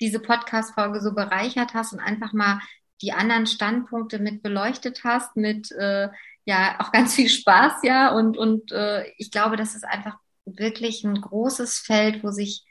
diese Podcast-Folge so bereichert hast und einfach mal die anderen Standpunkte mit beleuchtet hast, mit äh, ja auch ganz viel Spaß, ja. Und, und äh, ich glaube, das ist einfach wirklich ein großes Feld, wo sich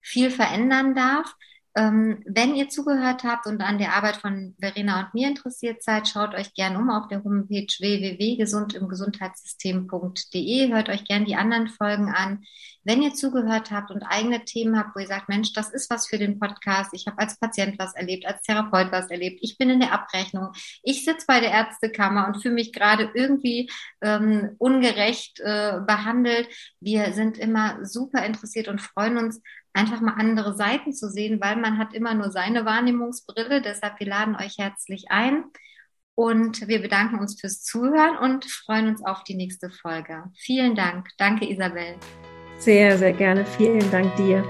viel verändern darf. Ähm, wenn ihr zugehört habt und an der Arbeit von Verena und mir interessiert seid, schaut euch gerne um auf der Homepage www.gesundimgesundheitssystem.de. Hört euch gerne die anderen Folgen an. Wenn ihr zugehört habt und eigene Themen habt, wo ihr sagt, Mensch, das ist was für den Podcast. Ich habe als Patient was erlebt, als Therapeut was erlebt. Ich bin in der Abrechnung. Ich sitze bei der Ärztekammer und fühle mich gerade irgendwie ähm, ungerecht äh, behandelt. Wir sind immer super interessiert und freuen uns, einfach mal andere Seiten zu sehen, weil man hat immer nur seine Wahrnehmungsbrille. Deshalb, wir laden euch herzlich ein und wir bedanken uns fürs Zuhören und freuen uns auf die nächste Folge. Vielen Dank. Danke, Isabel. Sehr, sehr gerne. Vielen Dank dir.